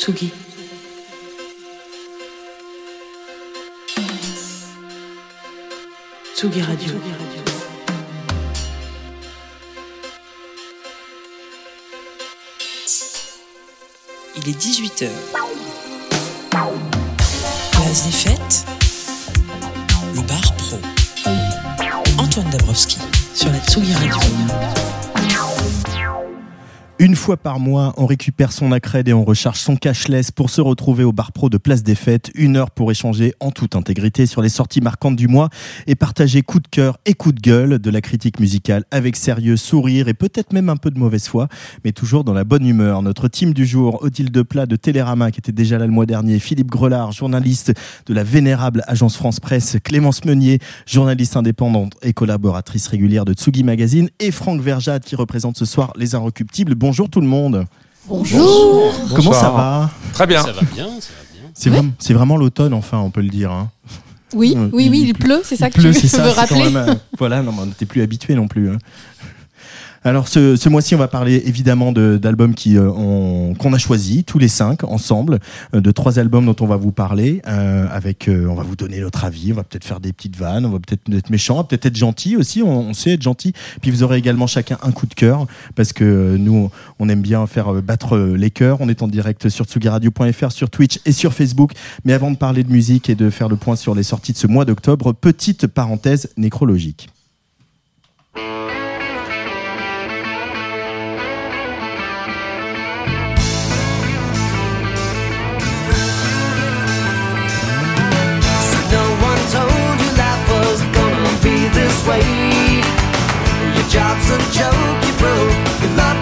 Tsugi. Tsugi Radio. Il est 18h. Place des fêtes. Le bar pro. Antoine Dabrowski sur la Tsugi Radio. Une fois par mois, on récupère son accred et on recharge son cashless pour se retrouver au bar pro de Place des Fêtes. Une heure pour échanger en toute intégrité sur les sorties marquantes du mois et partager coup de cœur et coup de gueule de la critique musicale avec sérieux, sourire et peut-être même un peu de mauvaise foi, mais toujours dans la bonne humeur. Notre team du jour, Odile Deplat de Télérama qui était déjà là le mois dernier, Philippe Grelard, journaliste de la vénérable agence France Presse, Clémence Meunier, journaliste indépendante et collaboratrice régulière de Tsugi Magazine et Franck Verjade qui représente ce soir les Inrecuptibles. Bonjour tout le monde. Bonjour. Comment ça va Très bien. Ça va bien, ça va bien. C'est vraiment, c'est vraiment l'automne, enfin, on peut le dire. hein. Oui, Euh, oui, oui, il pleut, c'est ça Il que pleut, tu ça, veux quand rappeler. même, euh, voilà, non, mais on n'était plus habitué non plus. hein. Alors ce, ce mois-ci, on va parler évidemment de- d'albums qui euh, ont- qu'on a choisis tous les cinq ensemble, euh, de trois albums dont on va vous parler. euh, avec, euh, on va vous donner notre avis, on va peut-être faire des petites vannes, on va peut-être être méchant, on peut-être être gentil aussi. On, on sait être gentil. Puis vous aurez également chacun un coup de cœur parce que euh, nous, on aime bien faire euh, battre les cœurs. On est en direct sur tsugiradio.fr, sur Twitch et sur Facebook. Mais avant de parler de musique et de faire le point sur les sorties de ce mois d'octobre, petite parenthèse nécrologique. Job's a joke, you broke. Your love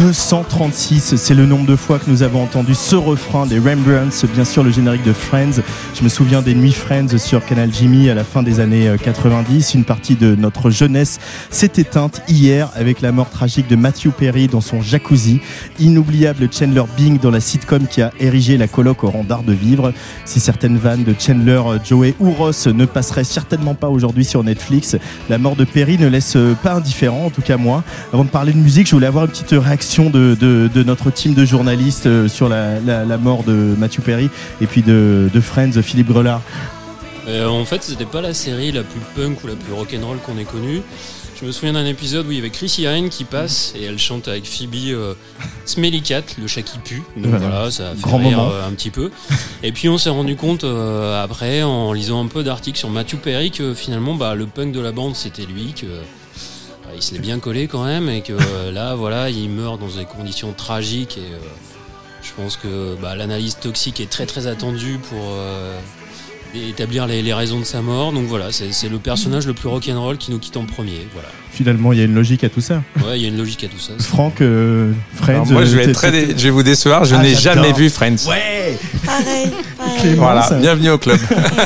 236, c'est le nombre de fois que nous avons entendu ce refrain des Rembrandts, bien sûr le générique de Friends. Je me souviens des nuits Friends sur Canal Jimmy à la fin des années euh, 90. Une partie de notre jeunesse s'est éteinte hier avec la mort tragique de Matthew Perry dans son jacuzzi. Inoubliable Chandler Bing dans la sitcom qui a érigé la coloc au rang d'art de vivre. Si certaines vannes de Chandler, euh, Joey ou Ross ne passeraient certainement pas aujourd'hui sur Netflix, la mort de Perry ne laisse euh, pas indifférent, en tout cas moi. Avant de parler de musique, je voulais avoir une petite réaction de, de- de notre team de journalistes euh, sur la, la- la mort de Matthew Perry et puis de, de Friends, Philippe Grelard. Euh, en fait, c'était pas la série la plus punk ou la plus rock'n'roll qu'on ait connue. Je me souviens d'un épisode où il y avait Chrissy Hine qui passe et elle chante avec Phoebe euh, Smelly Cat, le chat qui pue. Donc Voilà. voilà, ça a fait Grand rire moment. euh, un petit peu. Et puis on s'est rendu compte euh, après, en lisant un peu d'articles sur Matthew Perry, que finalement bah, le punk de la bande c'était lui, que il se l'est bien collé quand même et que euh, là voilà, il meurt dans des conditions tragiques et euh, je pense que bah, l'analyse toxique est très très attendue pour euh, établir les, les raisons de sa mort. Donc voilà, c'est le personnage le plus rock'n'roll qui nous quitte en premier. Voilà. Finalement, il y a une logique à tout ça. Ouais, il y a une logique à tout ça. Franck, euh, Friends. Alors moi, je vais, euh, être très dé- je vais vous décevoir, je Ah, n'ai jamais vu Friends. Ouais Pareil, Voilà, bienvenue au club.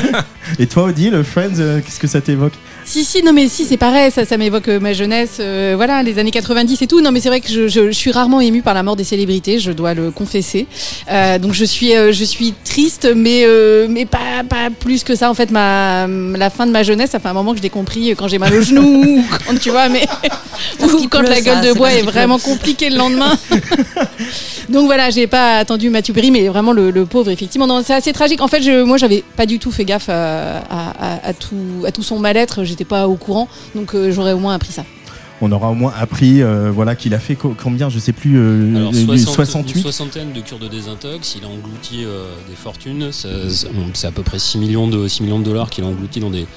Et toi, Odile, Friends, euh, qu'est-ce que ça t'évoque Si, si, non, mais si, c'est pareil, ça, ça m'évoque euh, ma jeunesse, euh, voilà, les années 90 et tout. Non, mais c'est vrai que je, je- je suis rarement émue par la mort des célébrités, je dois le confesser. Euh, donc je suis, euh, je suis triste, mais, euh, mais pas, pas plus que ça. En fait, ma, la fin de ma jeunesse, ça fait un moment que je l'ai compris quand j'ai mal au genou, ou quand tu vois, mais ou quand pleut, la gueule ça, de bois est vraiment compliquée le lendemain. Donc voilà, j'ai pas attendu Mathieu Perry, mais vraiment le, le pauvre, effectivement. Non, c'est assez tragique. En fait, je, moi, j'avais pas du tout fait gaffe à, à- à- à tout, à tout son mal-être. J'étais pas au courant, donc euh, j'aurais au moins appris ça. on aura au moins appris euh, voilà qu'il a fait co- combien, je sais plus, euh, Alors, une 60 68. Une soixantaine de cures de désintox, il a englouti euh, des fortunes, c'est à peu près 6 millions de, 6 millions de dollars qu'il a englouti dans des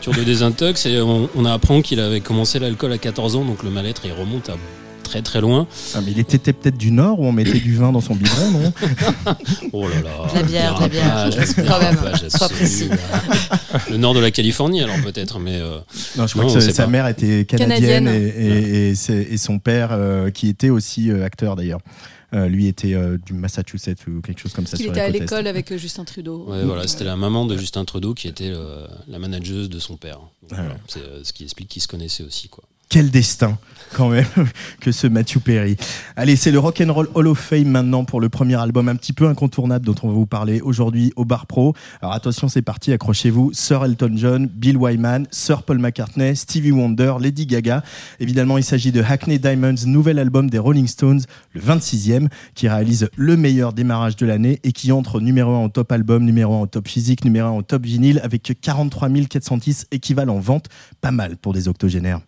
cures de désintox, et on, on apprend qu'il avait commencé l'alcool à 14 ans, donc le mal-être il remonte à très très loin. Ah, mais il était peut-être du Nord où on mettait du vin dans son biberon, non Oh là là. La bière, la bière. Quand même, sois précis. Le nord de la Californie alors peut-être, mais euh, Non, je crois Non, que sa- pas. mère était canadienne, Canadienne. Et, et- et c'est- et son père, euh, qui était aussi euh, acteur d'ailleurs, euh, lui était euh, du Massachusetts ou quelque chose comme ça. Sur était à l'école avec euh, Justin Trudeau. ouais, voilà, c'était la maman de Justin Trudeau qui était euh, la manageuse de son père. Donc, Ah voilà, c'est euh, ce qui explique qu'ils se connaissaient aussi quoi. Quel destin, quand même, que ce Matthew Perry. Allez, c'est le Rock and Roll Hall of Fame maintenant pour le premier album un petit peu incontournable dont on va vous parler aujourd'hui au Bar Pro. Alors attention, c'est parti, accrochez-vous. Sir Elton John, Bill Wyman, Sir Paul McCartney, Stevie Wonder, Lady Gaga. Évidemment, il s'agit de Hackney Diamonds, nouvel album des Rolling Stones, le 26e, qui réalise le meilleur démarrage de l'année et qui entre numéro 1 au top album, numéro 1 au top physique, numéro 1 au top vinyle avec 43 410 équivalents ventes. Pas mal pour des octogénaires.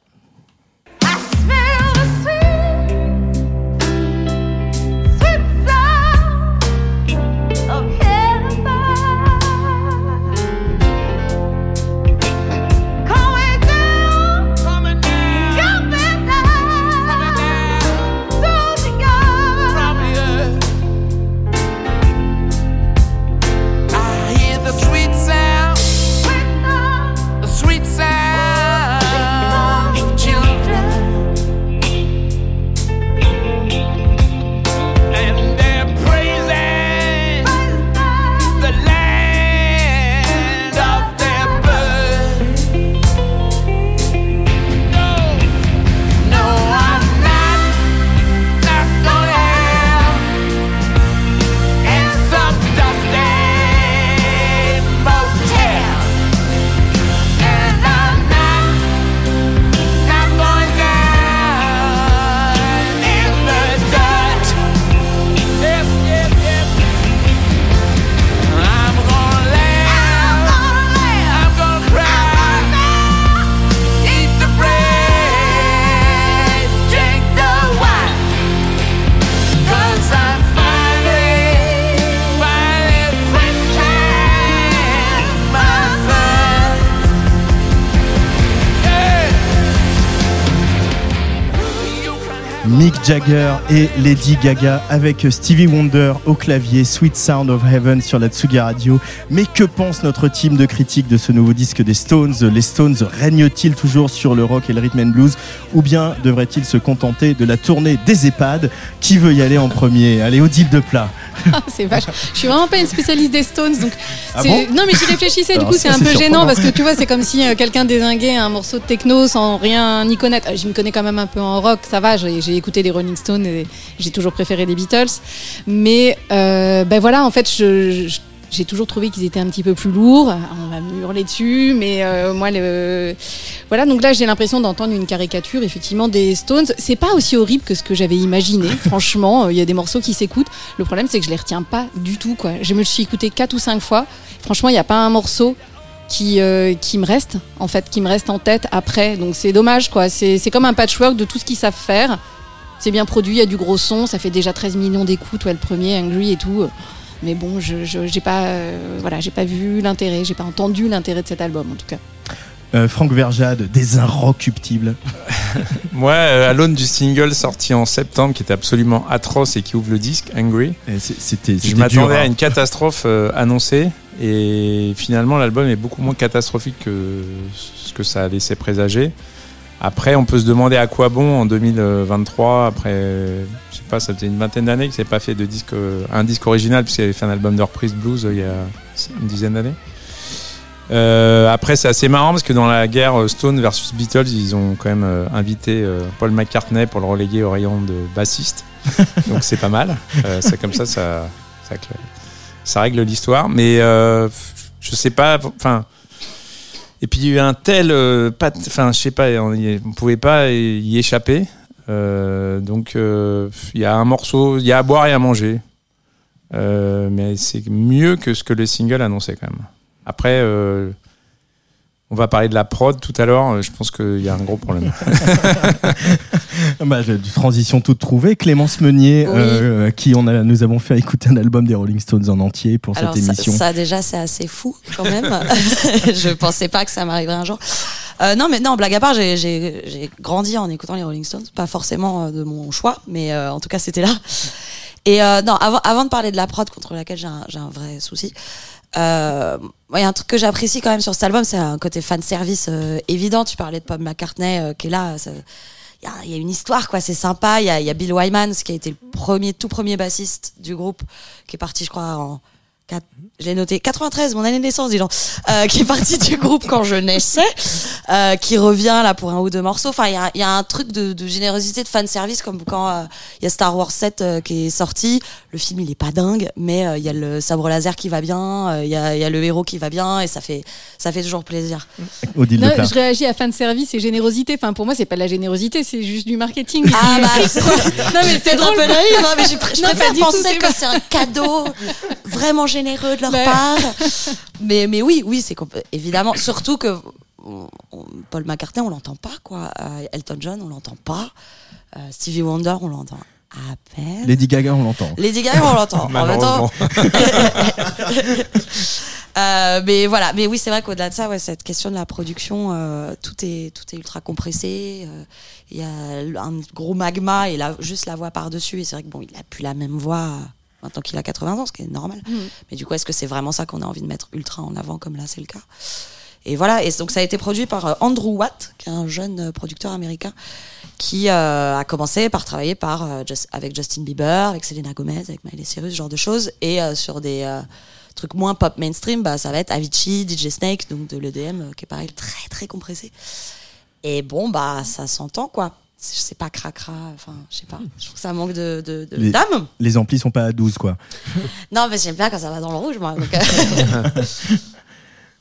Jagger et Lady Gaga avec Stevie Wonder au clavier, Sweet Sound of Heaven sur la Tsuga Radio. Mais que pense notre team de critique de ce nouveau disque des Stones? Les Stones règnent-ils toujours sur le rock et le rhythm and blues? Ou bien devraient-ils se contenter de la tournée des EHPAD? Qui veut y aller en premier? Allez, Odile de plat. c'est vache. Je suis vraiment pas une spécialiste des Stones, donc. Ah bon non, mais j'y réfléchissais. Du coup, c'est un peu gênant parce que tu vois, c'est comme si euh, quelqu'un désinguait un morceau de techno sans rien y connaître. Euh, Je me connais quand même un peu en rock, ça va. J'ai j'ai écouté les Rolling Stones et j'ai toujours préféré les Beatles. Mais euh, ben voilà, en fait, je- je- j'ai toujours trouvé qu'ils étaient un petit peu plus lourds. On va me hurler dessus, mais euh, moi, le... voilà. Donc là, j'ai l'impression d'entendre une caricature, effectivement, des Stones. C'est pas aussi horrible que ce que j'avais imaginé. Franchement, il y a des morceaux qui s'écoutent. Le problème, c'est que je les retiens pas du tout. Quoi. Je me le suis écouté quatre ou cinq fois. Franchement, il n'y a pas un morceau qui, euh, qui me reste, en fait, qui me reste en tête après. Donc c'est dommage, quoi. C'est comme un patchwork de tout ce qu'ils savent faire. C'est bien produit, il y a du gros son, ça fait déjà 13 millions d'écoutes, ouais, le premier, Angry et tout. Mais bon, je j'ai pas, euh, voilà, j'ai pas vu l'intérêt, j'ai pas entendu l'intérêt de cet album, en tout cas. Euh, Franck Verjade, des inrecuptibles. Moi, euh, à l'aune du single sorti en septembre, qui était absolument atroce et qui ouvre le disque, Angry, C'était je m'attendais hein. à une catastrophe euh, annoncée. Et finalement, l'album est beaucoup moins catastrophique que ce que ça a laissé présager. Après, on peut se demander à quoi bon en 2023. Après, je sais pas, ça faisait une vingtaine d'années qu'il s'est pas fait de disque, euh, un disque original, puisqu'il avait fait un album de reprise blues euh, il y a une dizaine d'années. Euh, après, c'est assez marrant parce que dans la guerre euh, Stone versus Beatles, ils ont quand même euh, invité euh, Paul McCartney pour le reléguer au rayon de bassiste. Donc c'est pas mal. Euh, c'est comme ça, ça, ça, ça règle l'histoire. Mais euh, je sais pas. Enfin. Et puis il y a eu un tel, euh, enfin je sais pas, on, on pouvait pas y échapper. Euh, donc euh, il y a un morceau, il y a à boire et à manger. Mais c'est mieux que ce que le single annonçait quand même. Après, On va parler de la prod tout à l'heure. euh, Je pense qu'il y a un gros problème. Bah, de- transition toute trouvée. Clémence Meunier, Oui. euh, qui on a, nous avons fait écouter un album des Rolling Stones en entier pour Alors cette ça, émission. ça, déjà c'est assez fou quand même. je pensais pas que ça m'arriverait un jour. Euh, non mais non blague à part, j'ai- grandi en écoutant les Rolling Stones, pas forcément de mon choix, mais euh, en tout cas c'était là. Et euh, non avant avant de parler de la prod contre laquelle j'ai un, j'ai un vrai souci. Euh, il y a un truc que j'apprécie quand même sur cet album, c'est un côté fan service euh, évident. Tu parlais de Paul McCartney euh, qui est là. il y a, une histoire quoi c'est sympa il y a, y a Bill Wyman qui a été le premier tout premier bassiste du groupe qui est parti je crois en 4, j'ai noté 93 mon année de naissance dis donc euh, qui est parti du groupe quand je naissais euh, qui revient là pour un ou deux morceaux. Enfin il y a, il y a un truc de, de générosité de fan service comme quand euh, il y a Star Wars 7 euh, qui est sorti. Le film il est pas dingue mais euh, il y a le sabre laser qui va bien euh, il y, a, il y a le héros qui va bien et ça fait ça fait toujours plaisir. Odile Non, je réagis à de service et générosité. Enfin, pour moi, c'est pas de la générosité, c'est juste du marketing. Ah bah non mais c'est drôle. peu naïf, hein, mais je, pr- je Non, préfère penser que c'est un cadeau vraiment généreux de leur part. Mais, mais oui, oui, c'est évidemment. Surtout que on- on- Paul McCartney, on l'entend pas, quoi. Euh, Elton John, on l'entend pas. Euh, Stevie Wonder, on l'entend à peine. Lady Gaga, on l'entend. Lady Gaga, on l'entend. En même temps, Malheureusement. euh, mais voilà, mais oui, c'est vrai qu'au-delà de ça, ouais, cette question de la production, euh, tout est tout est ultra compressé. euh, Il y a un gros magma et là, juste la voix par dessus. Et c'est vrai que bon, il a plus la même voix euh, maintenant qu'il a 80 ans, ce qui est normal. Mais du coup, est-ce que c'est vraiment ça qu'on a envie de mettre ultra en avant comme là c'est le cas? Et voilà. Et donc ça a été produit par euh, Andrew Watt, qui est un jeune euh, producteur américain qui euh, a commencé par travailler par euh, Just- avec Justin Bieber, avec Selena Gomez, avec Miley Cyrus, ce genre de choses, et euh, sur des trucs moins pop mainstream, bah ça va être Avicii, DJ Snake, donc de l'EDM, qui est pareil très très compressé. Et bon bah ça s'entend quoi. C'est pas cracra, enfin je sais pas. Je trouve que ça manque de de, de Les- d'âme. Les amplis sont pas à 12, quoi. Non mais j'aime bien quand ça va dans le rouge moi. donc, euh,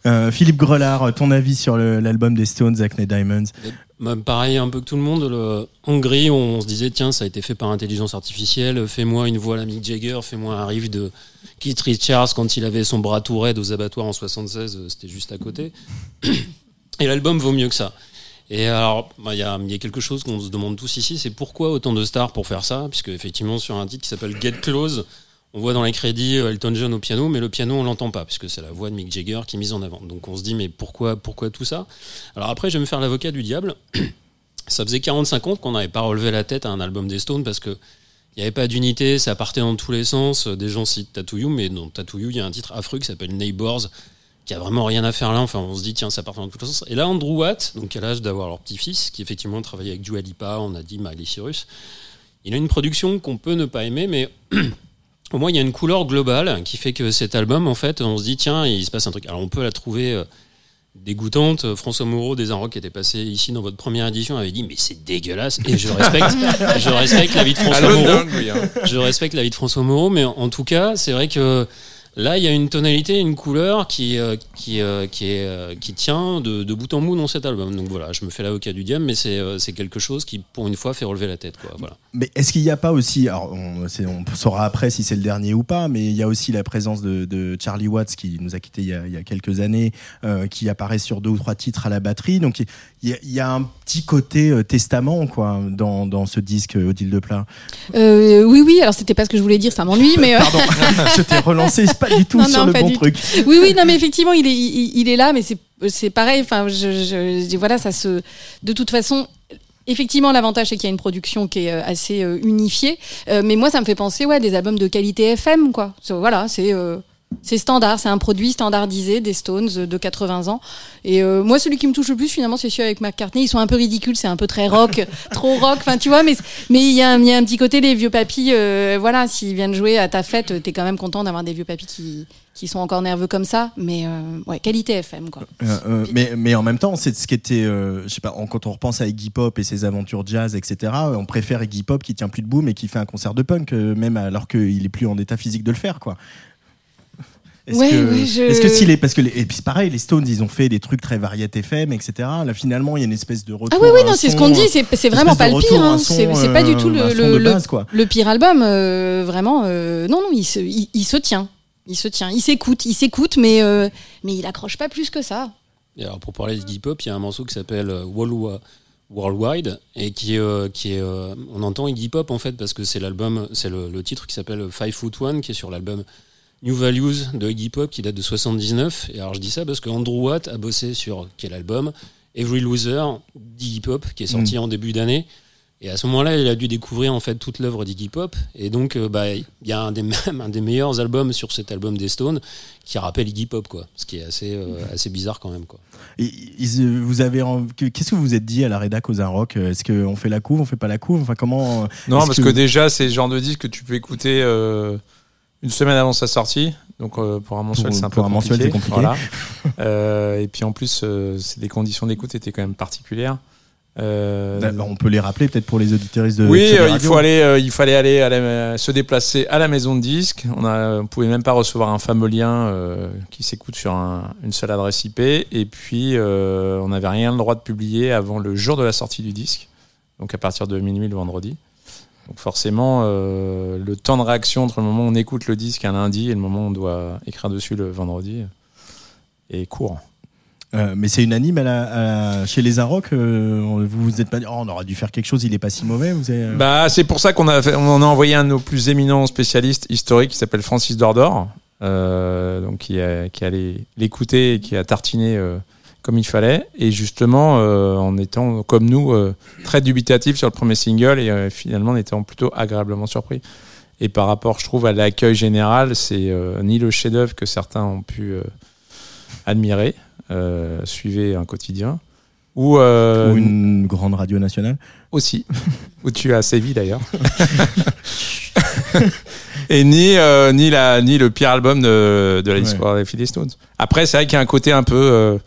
Euh, Philippe Grelard, ton avis sur le- l'album des Stones, Acne Diamonds? Bah, pareil, un peu que tout le monde. Le Hongrie, on se disait, tiens, ça a été fait par intelligence artificielle. Fais-moi une voix à la Mick Jagger, fais-moi un riff de Keith Richards quand il avait son bras tout raide aux abattoirs en 76. euh, C'était juste à côté. Et l'album vaut mieux que ça. Et alors, bah, il y, y a quelque chose qu'on se demande tous ici, c'est pourquoi autant de stars pour faire ça? Puisque effectivement, sur un titre qui s'appelle Get Close, on voit dans les crédits euh, Elton John au piano, mais le piano on l'entend pas, puisque c'est la voix de Mick Jagger qui est mise en avant. Donc on se dit, mais pourquoi, pourquoi tout ça? Alors après, je vais me faire l'avocat du diable. ça faisait 45 ans qu'on n'avait pas relevé la tête à un album des Stones parce que il n'y avait pas d'unité, ça partait dans tous les sens. Des gens citent Tattoo You, mais dans Tattoo You, il y a un titre affreux qui s'appelle Neighbors, qui a vraiment rien à faire là. Enfin, on se dit, tiens, ça part dans tous les sens. Et là, Andrew Watt, donc qui a l'âge d'avoir leur petit-fils, qui effectivement travaillait avec Dua Lipa, on a dit Miley Cyrus, il a une production qu'on peut ne pas aimer, mais au moins il y a une couleur globale qui fait que cet album, en fait, on se dit, tiens, il se passe un truc. Alors on peut la trouver euh, dégoûtante. François Moreau des Inrocks qui était passé ici dans votre première édition avait dit, mais c'est dégueulasse. Et je respecte, je respecte l'avis de François Moreau. Hein. Je respecte l'avis de François Moreau, mais en tout cas, c'est vrai que là, il y a une tonalité, une couleur qui, euh, qui, euh, qui, est, euh, qui tient de, de bout en bout dans cet album. Donc voilà, je me fais l'avocat du diable, mais c'est euh, c'est quelque chose qui, pour une fois, fait relever la tête. Quoi. Voilà. Mais est-ce qu'il n'y a pas aussi, alors on, saura après si c'est le dernier ou pas, mais il y a aussi la présence de, de Charlie Watts qui nous a quittés il y a, il y a quelques années, euh, qui apparaît sur deux ou trois titres à la batterie. Donc il y a, il y a un petit côté euh, testament quoi dans, dans ce disque Odile de Plat. Euh, oui, oui. Alors c'était pas ce que je voulais dire, ça m'ennuie, mais euh, Pardon, je t'ai relancé pas du tout Non, sur non, le bon truc. oui, oui, non, mais effectivement, il est, il, il est là, mais c'est, pareil. Enfin, je, je, voilà, ça se, de toute façon. Effectivement, l'avantage c'est qu'il y a une production qui est euh, assez euh, unifiée, Euh, mais moi ça me fait penser ouais des albums de qualité FM quoi. Voilà, c'est euh, c'est standard, c'est un produit standardisé des Stones euh, de 80 ans. Et euh, moi celui qui me touche le plus finalement c'est celui avec McCartney. Ils sont un peu ridicules, c'est un peu très rock, trop rock. Enfin tu vois, mais mais il y, a un- il y a un petit côté les vieux papis. euh, voilà, s'ils viennent jouer à ta fête, t'es quand même content d'avoir des vieux papis qui qui sont encore nerveux comme ça. Mais euh, ouais, qualité FM quoi. Euh, euh, mais, mais en même temps, c'est ce qui était, euh, je sais pas, en- quand on repense à Iggy Pop et ses aventures jazz, etc., euh, on préfère Iggy Pop qui tient plus debout mais qui fait un concert de punk, euh, même alors qu'il est plus en état physique de le faire, quoi. Est-ce Ouais, que, ouais, je- est-ce que s'il est, parce que les- et puis c'est pareil, les Stones, ils ont fait des trucs très variétés FM, etc. Là, finalement, il y a une espèce de retour. Ah oui, oui, non, c'est ce qu'on dit, c'est vraiment pas le pire. hein. C'est pas du tout euh, un le, le, de le- base, quoi. le pire album. euh, vraiment, euh, non, non, il se, il, il se tient. Il se tient. Il s'écoute, il s'écoute, mais, euh, mais il accroche pas plus que ça. Et alors pour parler de hip hop, il y a un morceau qui s'appelle World- Worldwide et qui est, euh, qui est euh, on entend Iggy Pop en fait parce que c'est l'album, c'est le, le titre qui s'appelle Five Foot One qui est sur l'album New Values de Iggy Pop qui date de 79. Et alors je dis ça parce que Andrew Watt a bossé sur quel album? Every Loser d'Iggy Pop qui est sorti en début d'année. Et à ce moment-là, il a dû découvrir en fait toute l'œuvre d'Iggy Pop. Et donc, euh, bah, il y a un des, même un des meilleurs albums sur cet album des Stones qui rappelle Iggy Pop, quoi. Ce qui est assez, euh, assez bizarre quand même, quoi. Et euh, vous avez qu'est-ce que vous vous êtes dit à la rédac aux Rock? Est-ce qu'on fait la couve, on fait pas la couve? Enfin comment Non, parce que... déjà, c'est le genre de disque que tu peux écouter euh, une semaine avant sa sortie. Donc euh, pour un mensuel, c'est un peu un mensuel, c'est compliqué. Voilà. Euh, et puis en plus, euh, des conditions d'écoute étaient quand même particulières. Euh, Bah, on peut les rappeler peut-être pour les auditeuristes de oui, les il, faut aller, il fallait aller à la- se déplacer à la maison de disques. On a, on pouvait même pas recevoir un fameux lien qui s'écoute sur un- une seule adresse IP. Et puis, on n'avait rien le droit de publier avant le jour de la sortie du disque, donc à partir de minuit le vendredi. Donc forcément, euh, le temps de réaction entre le moment où on écoute le disque un lundi et le moment où on doit écrire dessus le vendredi est court. Euh, mais c'est unanime à la- à la- chez les Arocs. euh, on- vous vous êtes pas dit, oh, on aurait dû faire quelque chose, il est pas si mauvais. Vous avez, euh, Bah, c'est pour ça qu'on a, fait- on a envoyé un de nos plus éminents spécialistes historiques qui s'appelle Francis Dordor, euh, donc qui, a, qui allait l'écouter et qui a tartiné euh, comme il fallait. Et justement, euh, en étant comme nous euh, très dubitatif sur le premier single et euh, finalement en étant plutôt agréablement surpris. Et par rapport, je trouve, à l'accueil général, c'est ni le chef-d'œuvre que certains ont pu admirer, suivez un quotidien, ou, ou une grande radio nationale. aussi, où tu as sévi d'ailleurs. Et ni, euh, ni, la, ni le pire album de, de l'histoire des Philly Stones. Après, c'est vrai qu'il y a un côté un peu. euh,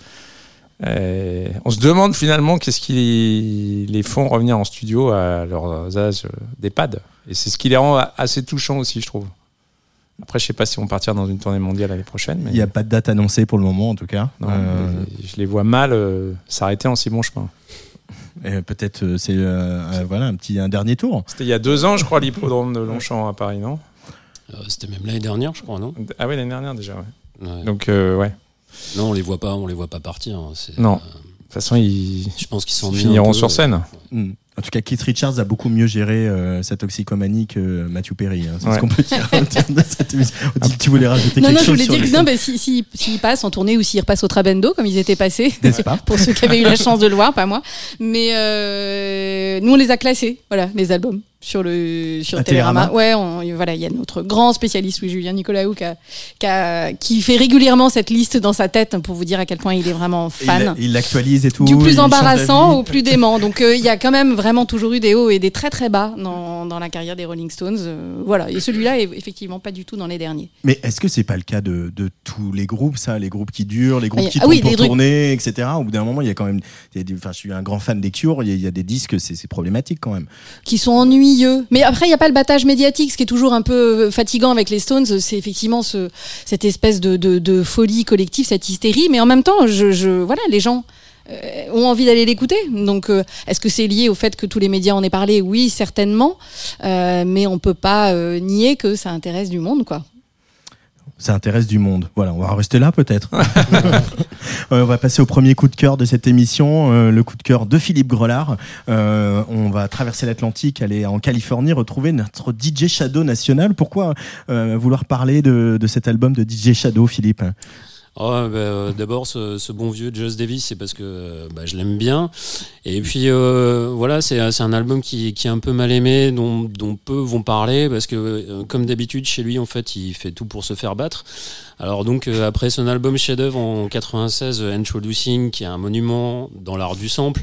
euh, on se demande finalement qu'est-ce qui les font revenir en studio à leurs âges d'EHPAD. Et c'est ce qui les rend a- assez touchants aussi, je trouve. Après, je sais pas si on va partir dans une tournée mondiale l'année prochaine. Mais Il n'y a pas de date annoncée pour le moment, en tout cas. non, Euh, je les vois mal euh, s'arrêter en si bon chemin. et Peut-être euh, c'est euh, euh, voilà un petit un dernier tour. C'était il y a deux ans, je crois, l'hippodrome de Longchamp à Paris, non? Euh, C'était même l'année dernière, je crois, non? Ah oui, l'année dernière déjà, ouais. Ouais. Donc, euh, ouais. De Non, on les voit pas, on les voit pas partir. hein. C'est- Non. euh, toute façon, ils je pense qu'ils ils s'ennuient. finiront sur scène. Hmm. En tout cas, Keith Richards a beaucoup mieux géré euh, sa toxicomanie que Matthew Perry. hein. C'est Ouais. ce qu'on peut dire en termes de cette émission. Tu voulais rajouter Non, quelque non, je chose voulais sur dire les- que non, bah, si- si- s'ils passent en tournée ou s'ils repassent au Trabendo, comme ils étaient passés, N'est-ce pas pour ceux qui avaient eu la chance de le voir, pas moi. Mais euh, nous, on les a classés, voilà, les albums sur le sur Télérama. Télérama. Ouais, on- voilà, il y a notre grand spécialiste, oui, Julien Nicolaou, qui, a- qui, a- qui fait régulièrement cette liste dans sa tête pour vous dire à quel point il est vraiment fan. Il il l'actualise et tout. Du plus embarrassant au plus dément. Donc euh, il y a quand même vraiment toujours eu des hauts et des très très bas dans, dans la carrière des Rolling Stones. Euh, voilà. Et celui-là est effectivement pas du tout dans les derniers. Mais est-ce que c'est pas le cas de, de tous les groupes, ça, les groupes qui durent, les groupes Ah, qui ah tournent oui, pour tourner, etc. Au bout d'un moment, il y a quand même, il y a des- enfin, je suis un grand fan des Cure, il y a, il y a des disques, c'est c'est problématique quand même. qui sont ennuyeux. Mais après, il n'y a pas le battage médiatique, ce qui est toujours un peu fatigant avec les Stones. C'est effectivement ce, cette espèce de, de, de folie collective, cette hystérie. Mais en même temps, je, je, voilà, les gens euh, ont envie d'aller l'écouter. Donc, euh, est-ce que c'est lié au fait que tous les médias en aient parlé? Oui, certainement. Euh, mais on peut pas euh, nier que ça intéresse du monde, quoi. Ça intéresse du monde. Voilà, on va en rester là peut-être. Euh, on va passer au premier coup de cœur de cette émission, euh, le coup de cœur de Philippe Grelard. Euh, on va traverser l'Atlantique, aller en Californie, retrouver notre DJ Shadow national. Pourquoi euh, vouloir parler de, de cet album de DJ Shadow, Philippe? Oh, D'abord, ce, bon vieux Just Davis, c'est parce que euh, bah, je l'aime bien. Et puis, euh, voilà, c'est un album qui, est un peu mal aimé, dont, peu vont parler, parce que, comme d'habitude, chez lui, en fait, il fait tout pour se faire battre. Alors, donc, euh, après son album chef-d'œuvre en 96, euh, Introducing, qui est un monument dans l'art du sample,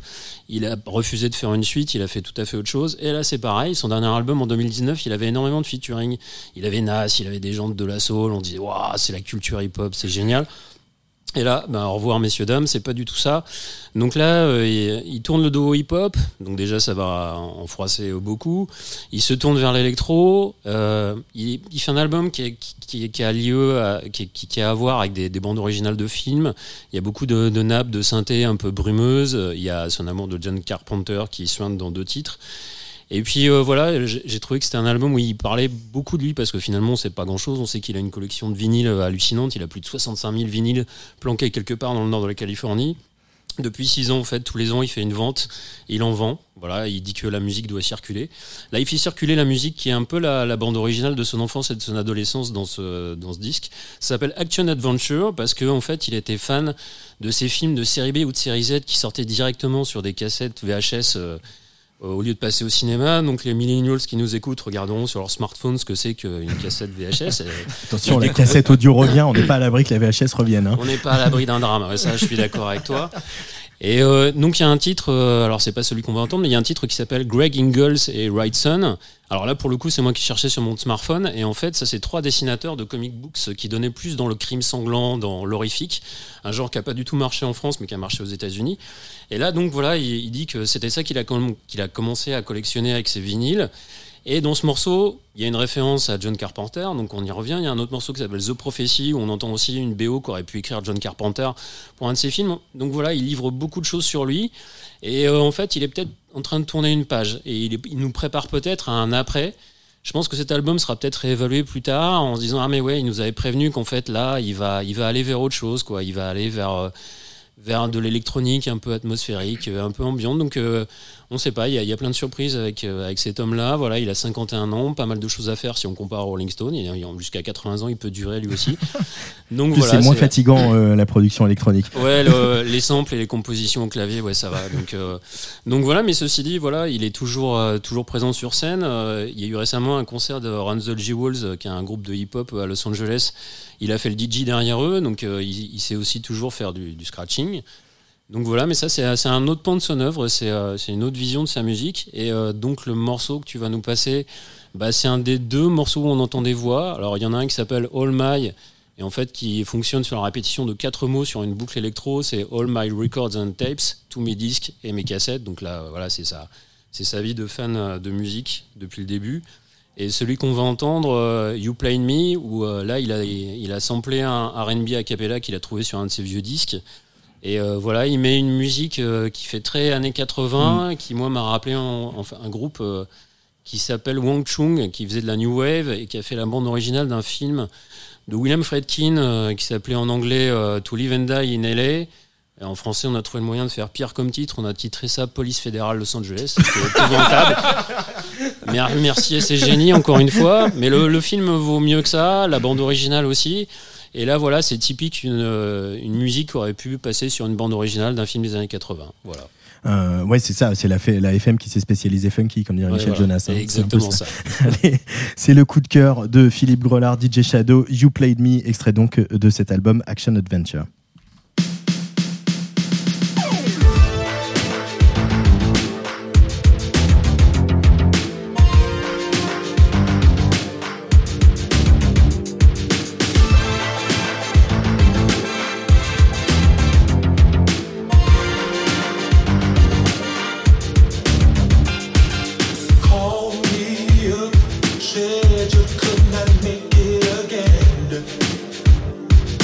il a refusé de faire une suite, il a fait tout à fait autre chose. Et là, c'est pareil, son dernier album en 2019, il avait énormément de featuring. Il avait Nas, il avait des gens de la soul, on disait, waouh, c'est la culture hip-hop, c'est génial. Et là, ben, au revoir messieurs dames, c'est pas du tout ça. Donc là, euh, il, tourne le dos au hip-hop, donc déjà ça va en froisser beaucoup. Il se tourne vers l'électro. euh, il, fait un album qui, a lieu, qui, a à voir avec des, des bandes originales de films. Il y a beaucoup de, de nappes, de synthé un peu brumeuses. Il y a son amour de John Carpenter qui suinte dans deux titres. Et puis euh, voilà, j'ai trouvé que c'était un album où il parlait beaucoup de lui parce que finalement c'est pas grand chose. On sait qu'il a une collection de vinyles euh, hallucinante. Il a plus de 65 000 vinyles planqués quelque part dans le nord de la Californie. Depuis six ans, en fait, tous les ans, il fait une vente, il en vend. Voilà, il dit que la musique doit circuler. Là, il fait circuler la musique qui est un peu la, bande originale de son enfance et de son adolescence dans ce, dans ce disque. Ça s'appelle Action Adventure parce que, en fait, il était fan de ces films de série B ou de série Z qui sortaient directement sur des cassettes VHS euh, au lieu de passer au cinéma. Donc, les millennials qui nous écoutent regarderont sur leur smartphone ce que c'est qu'une cassette VHS. Et- Attention, la cassette audio revient, on n'est pas à l'abri que la VHS revienne. hein. on n'est pas à l'abri d'un drame, ça je suis d'accord avec toi. Et euh, donc il y a un titre, euh, alors c'est pas celui qu'on va entendre, mais il y a un titre qui s'appelle Greg Ingalls et Wrightson. Alors là pour le coup c'est moi qui cherchais sur mon smartphone et en fait ça c'est trois dessinateurs de comic books qui donnaient plus dans le crime sanglant, dans l'horrifique, un genre qui a pas du tout marché en France mais qui a marché aux États-Unis. Et là donc voilà il, dit que c'était ça qu'il a, a commencé à collectionner avec ses vinyles. Et dans ce morceau, il y a une référence à John Carpenter, donc on y revient. Il y a un autre morceau qui s'appelle The Prophecy, où on entend aussi une BO qu'aurait pu écrire John Carpenter pour un de ses films. Donc voilà, il livre beaucoup de choses sur lui. Et euh, en fait, il est peut-être en train de tourner une page. Et il, nous prépare peut-être à un après. Je pense que cet album sera peut-être réévalué plus tard en se disant ah mais ouais il nous avait prévenu qu'en fait là il va il va aller vers autre chose quoi il va aller vers euh, vers de l'électronique un peu atmosphérique un peu ambiante donc euh, on sait pas il y, a- il y a plein de surprises avec euh, avec cet homme là voilà il a 51 ans pas mal de choses à faire si on compare à Rolling Stone jusqu'à 80 ans il peut durer lui aussi donc voilà c'est moins fatigant euh, la production électronique. Ouais, le- les samples et les compositions au clavier, ouais, ça va. Donc, euh, donc voilà, mais ceci dit, voilà, il est toujours, euh, toujours présent sur scène. Euh, il y a eu récemment un concert de Run the Jewels, euh, qui est un groupe de hip-hop à Los Angeles. Il a fait le DJ derrière eux, donc euh, il, il sait aussi toujours faire du, du scratching. Donc voilà, mais ça, c'est c'est un autre pan de son œuvre, c'est euh, une autre vision de sa musique. Et euh, donc, le morceau que tu vas nous passer, bah, c'est un des deux morceaux où on entend des voix. Alors, il y en a un qui s'appelle All My, et en fait qui fonctionne sur la répétition de quatre mots sur une boucle électro, c'est All My Records and Tapes, tous mes disques et mes cassettes. Donc là, voilà, c'est ça, c'est sa vie de fan euh, de musique depuis le début. Et celui qu'on va entendre, euh, You Play Me, où euh, là il a, il a samplé un R&B a cappella qu'il a trouvé sur un de ses vieux disques. Et euh, voilà, il met une musique euh, qui fait très années 80, qui moi m'a rappelé un, enfin, un groupe euh, qui s'appelle Wang Chung, qui faisait de la new wave et qui a fait la bande originale d'un film de William Friedkin euh, qui s'appelait en anglais To Live and Die in LA. Et en français, on a trouvé le moyen de faire pire comme titre. On a titré ça Police fédérale Los Angeles. C'était épouvantable. Merci à ces génies, encore une fois. Mais le, le film vaut mieux que ça, la bande originale aussi. Et là, voilà, c'est typique une, euh, une musique qui aurait pu passer sur une bande originale d'un film des années 80. Voilà. Euh, ouais, c'est ça, c'est la, FM qui s'est spécialisée funky, comme dirait Ouais, Michel voilà. Jonas. hein. Exactement ça. Allez, c'est le coup de cœur de Philippe Grelard, DJ Shadow, You Played Me, extrait donc de cet album Action Adventure.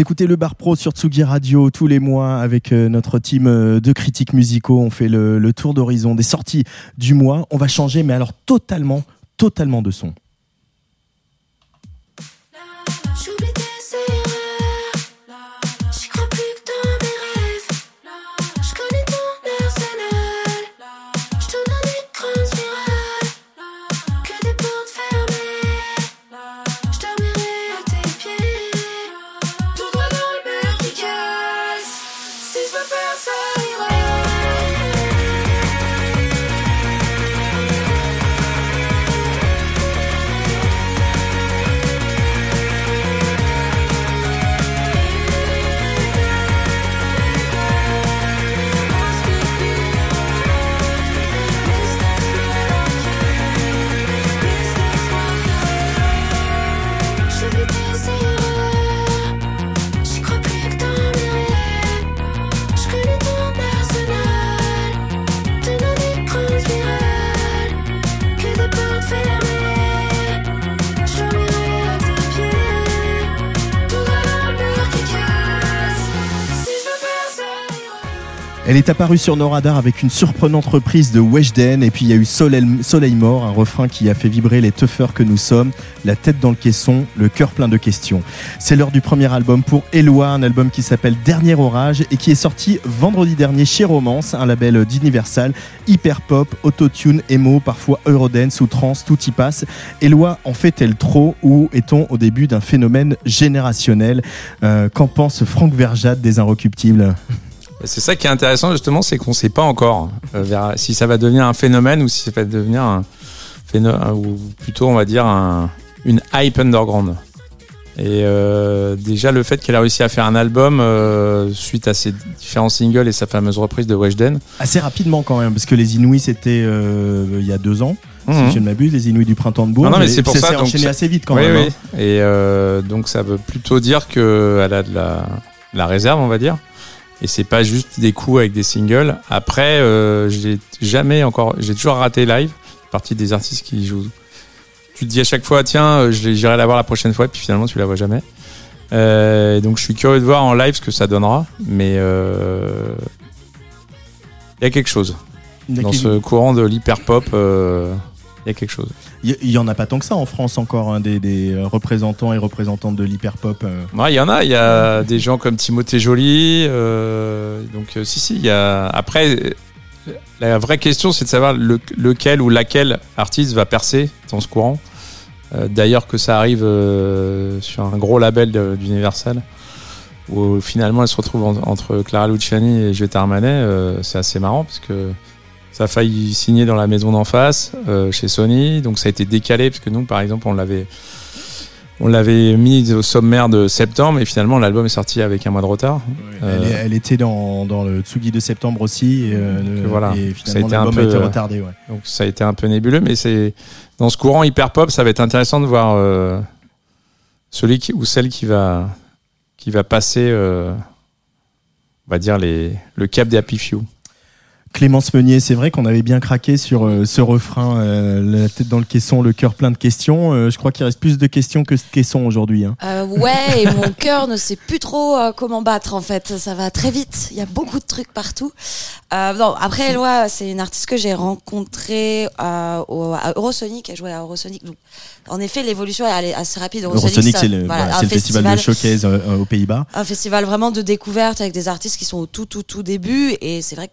Écoutez le Bar Pro sur Tsugi Radio tous les mois avec euh, notre team euh, de critiques musicaux. On fait le tour d'horizon des sorties du mois. On va changer, mais alors totalement, totalement de son. Elle est apparue sur nos radars avec une surprenante reprise de Weshden et puis il y a eu Soleil, mort, un refrain qui a fait vibrer les toughers que nous sommes, la tête dans le caisson, le cœur plein de questions. C'est l'heure du premier album pour Eloi, un album qui s'appelle Dernier Orage et qui est sorti vendredi dernier chez Romance, un label d'Universal, hyper pop, autotune, emo, parfois Eurodance ou trance, tout y passe. Eloi en fait-elle trop ou est-on au début d'un phénomène générationnel? Euh, Qu'en pense Franck Verjade des Inrecuptibles? C'est ça qui est intéressant justement, c'est qu'on ne sait pas encore euh, vers- si ça va devenir un phénomène ou si ça va devenir un phénomène, ou plutôt on va dire un- une hype underground. Et euh, déjà le fait qu'elle a réussi à faire un album euh, suite à ses différents singles et sa fameuse reprise de Weshden, Assez rapidement quand même, parce que les Inouïs c'était euh, il y a deux ans, Mhm. si je ne m'abuse, les Inouïs du printemps de Bourg. Non, non, mais c'est pour ça, donc enchaîné ça- assez vite quand oui, même. oui. hein. Et euh, donc ça veut plutôt dire qu'elle a de la, de la réserve, on va dire. Et c'est pas juste des coups avec des singles. Après, euh, j'ai jamais encore, j'ai toujours raté live. Partie des artistes qui jouent. Tu te dis à chaque fois, tiens, euh, j'irai la voir la prochaine fois, et puis finalement tu la vois jamais. Euh, donc je suis curieux de voir en live ce que ça donnera, mais euh, il y a quelque chose dans ce courant de l'hyper pop. Il y a quelque chose. Il y- en a pas tant que ça en France encore, hein, des, des, euh, représentants et représentantes de l'hyperpop. euh. Ouais, il y en a. Il y a des gens comme Timothée Joly. euh, donc, euh, si, si. Il y a. Après, la vraie question, c'est de savoir le- lequel ou laquelle artiste va percer dans ce courant. Euh, D'ailleurs, que ça arrive sur un gros label d'Universal, où finalement elle se retrouve en- entre Clara Luciani et Juliette Armanet, c'est assez marrant parce que ça a failli signer dans la maison d'en face, euh, chez Sony. Donc, ça a été décalé parce que nous, par exemple, on l'avait on l'avait mis au sommaire de septembre et finalement l'album est sorti avec un mois de retard. Euh, Elle, était dans, dans le Tsugi de septembre aussi. Et, euh, voilà. et Ça a finalement, été un l'album a peu, été retardé. Ouais. Donc ça a été un peu nébuleux, mais c'est dans ce courant hyper pop, ça va être intéressant de voir euh, celui qui, ou celle qui va qui va passer, on va dire les le cap des Happy Few. Clémence Meunier, c'est vrai qu'on avait bien craqué sur euh, ce refrain, euh, la tête dans le caisson, le cœur plein de questions. Euh, je crois qu'il reste plus de questions que de caissons aujourd'hui. hein. Euh, ouais, et mon cœur ne sait plus trop euh, comment battre en fait. Ça va très vite. Il y a beaucoup de trucs partout. Euh, non, après, Eloi, c'est une artiste que j'ai rencontrée euh, au, à Eurosonic. Elle jouait à Eurosonic. Donc, en effet, l'évolution est assez rapide. Eurosonic, c'est le, voilà, voilà, un c'est le festival de showcase euh, aux Pays-Bas. un festival vraiment de découverte avec des artistes qui sont au tout tout tout début et c'est vrai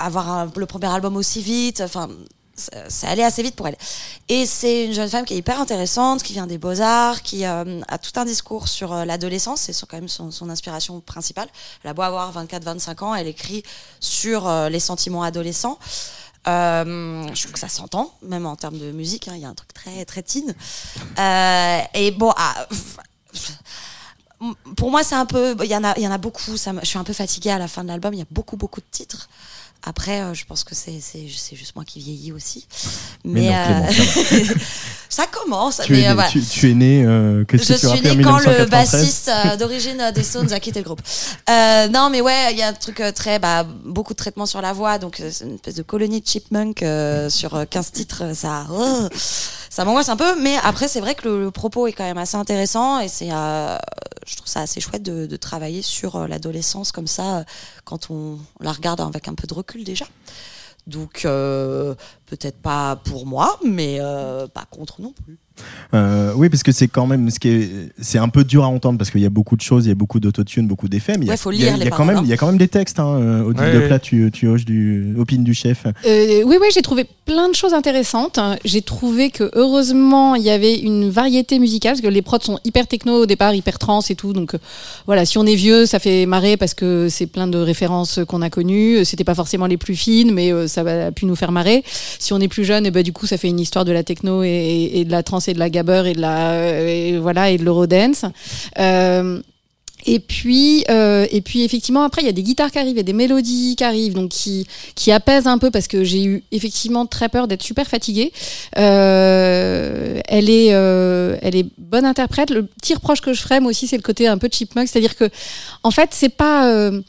qu'avoir un- le premier album aussi vite enfin ça- allé assez vite pour elle et c'est une jeune femme qui est hyper intéressante qui vient des beaux arts qui euh, a tout un discours sur euh, l'adolescence c'est quand même son, inspiration principale elle a beau avoir 24-25 ans elle écrit sur euh, les sentiments adolescents je trouve que ça s'entend, même en termes de musique. hein, Il y a un truc très très teen. Et bon, ah, pour moi, c'est un peu. Il y en a, y en a beaucoup. Je suis un peu fatiguée à la fin de l'album. Il y a beaucoup, beaucoup de titres. Après, euh, je pense que c'est juste moi qui vieillis aussi. Mais Mais, non, Clément, euh, ça commence. Tu mais es, né, voilà. tu, tu es né, euh, qu'est-ce Je que tu suis quand le 1993 bassiste d'origine des Stones a quitté le groupe. Euh, non, mais ouais, il y a un truc très, bah, beaucoup de traitements sur la voix, donc c'est une espèce de colonie de chipmunk euh, sur euh, 15 titres, ça, ça m'angoisse un peu. Mais après, c'est vrai que le, le propos est quand même assez intéressant et c'est, je trouve ça assez chouette de, de travailler sur l'adolescence comme ça, quand on la regarde avec un peu de recul déjà. Donc, euh, peut-être pas pour moi, mais euh, pas contre non plus. Euh, oui, parce que c'est quand même ce qui est, c'est un peu dur à entendre parce qu'il y a beaucoup de choses, il y a beaucoup d'autotune, beaucoup d'effets, mais il y a, y y quand même, il y a quand même des textes. Hein, euh, Odile Ouais, de ouais. Plat, tu, tu hoches du opine du chef. Euh, oui, oui, j'ai trouvé plein de choses intéressantes. J'ai trouvé que heureusement il y avait une variété musicale parce que les prods sont hyper techno au départ, hyper trans et tout. Donc euh, voilà, si on est vieux, ça fait marrer parce que c'est plein de références qu'on a connues. C'était pas forcément les plus fines, mais ça a pu nous faire marrer. Si on est plus jeune, et ben du coup ça fait une histoire de la techno et, et de la trance et de la gabber et de la et voilà et de l'eurodance. Euh, et puis, euh, et puis effectivement, après, il y a des guitares qui arrivent, a des mélodies qui arrivent, donc qui, qui apaisent un peu parce que j'ai eu effectivement très peur d'être super fatiguée. Euh, elle est, euh, elle est bonne interprète. Le petit reproche que je ferais, moi aussi, c'est le côté un peu chipmunk, c'est-à-dire que, en fait, c'est pas, euh,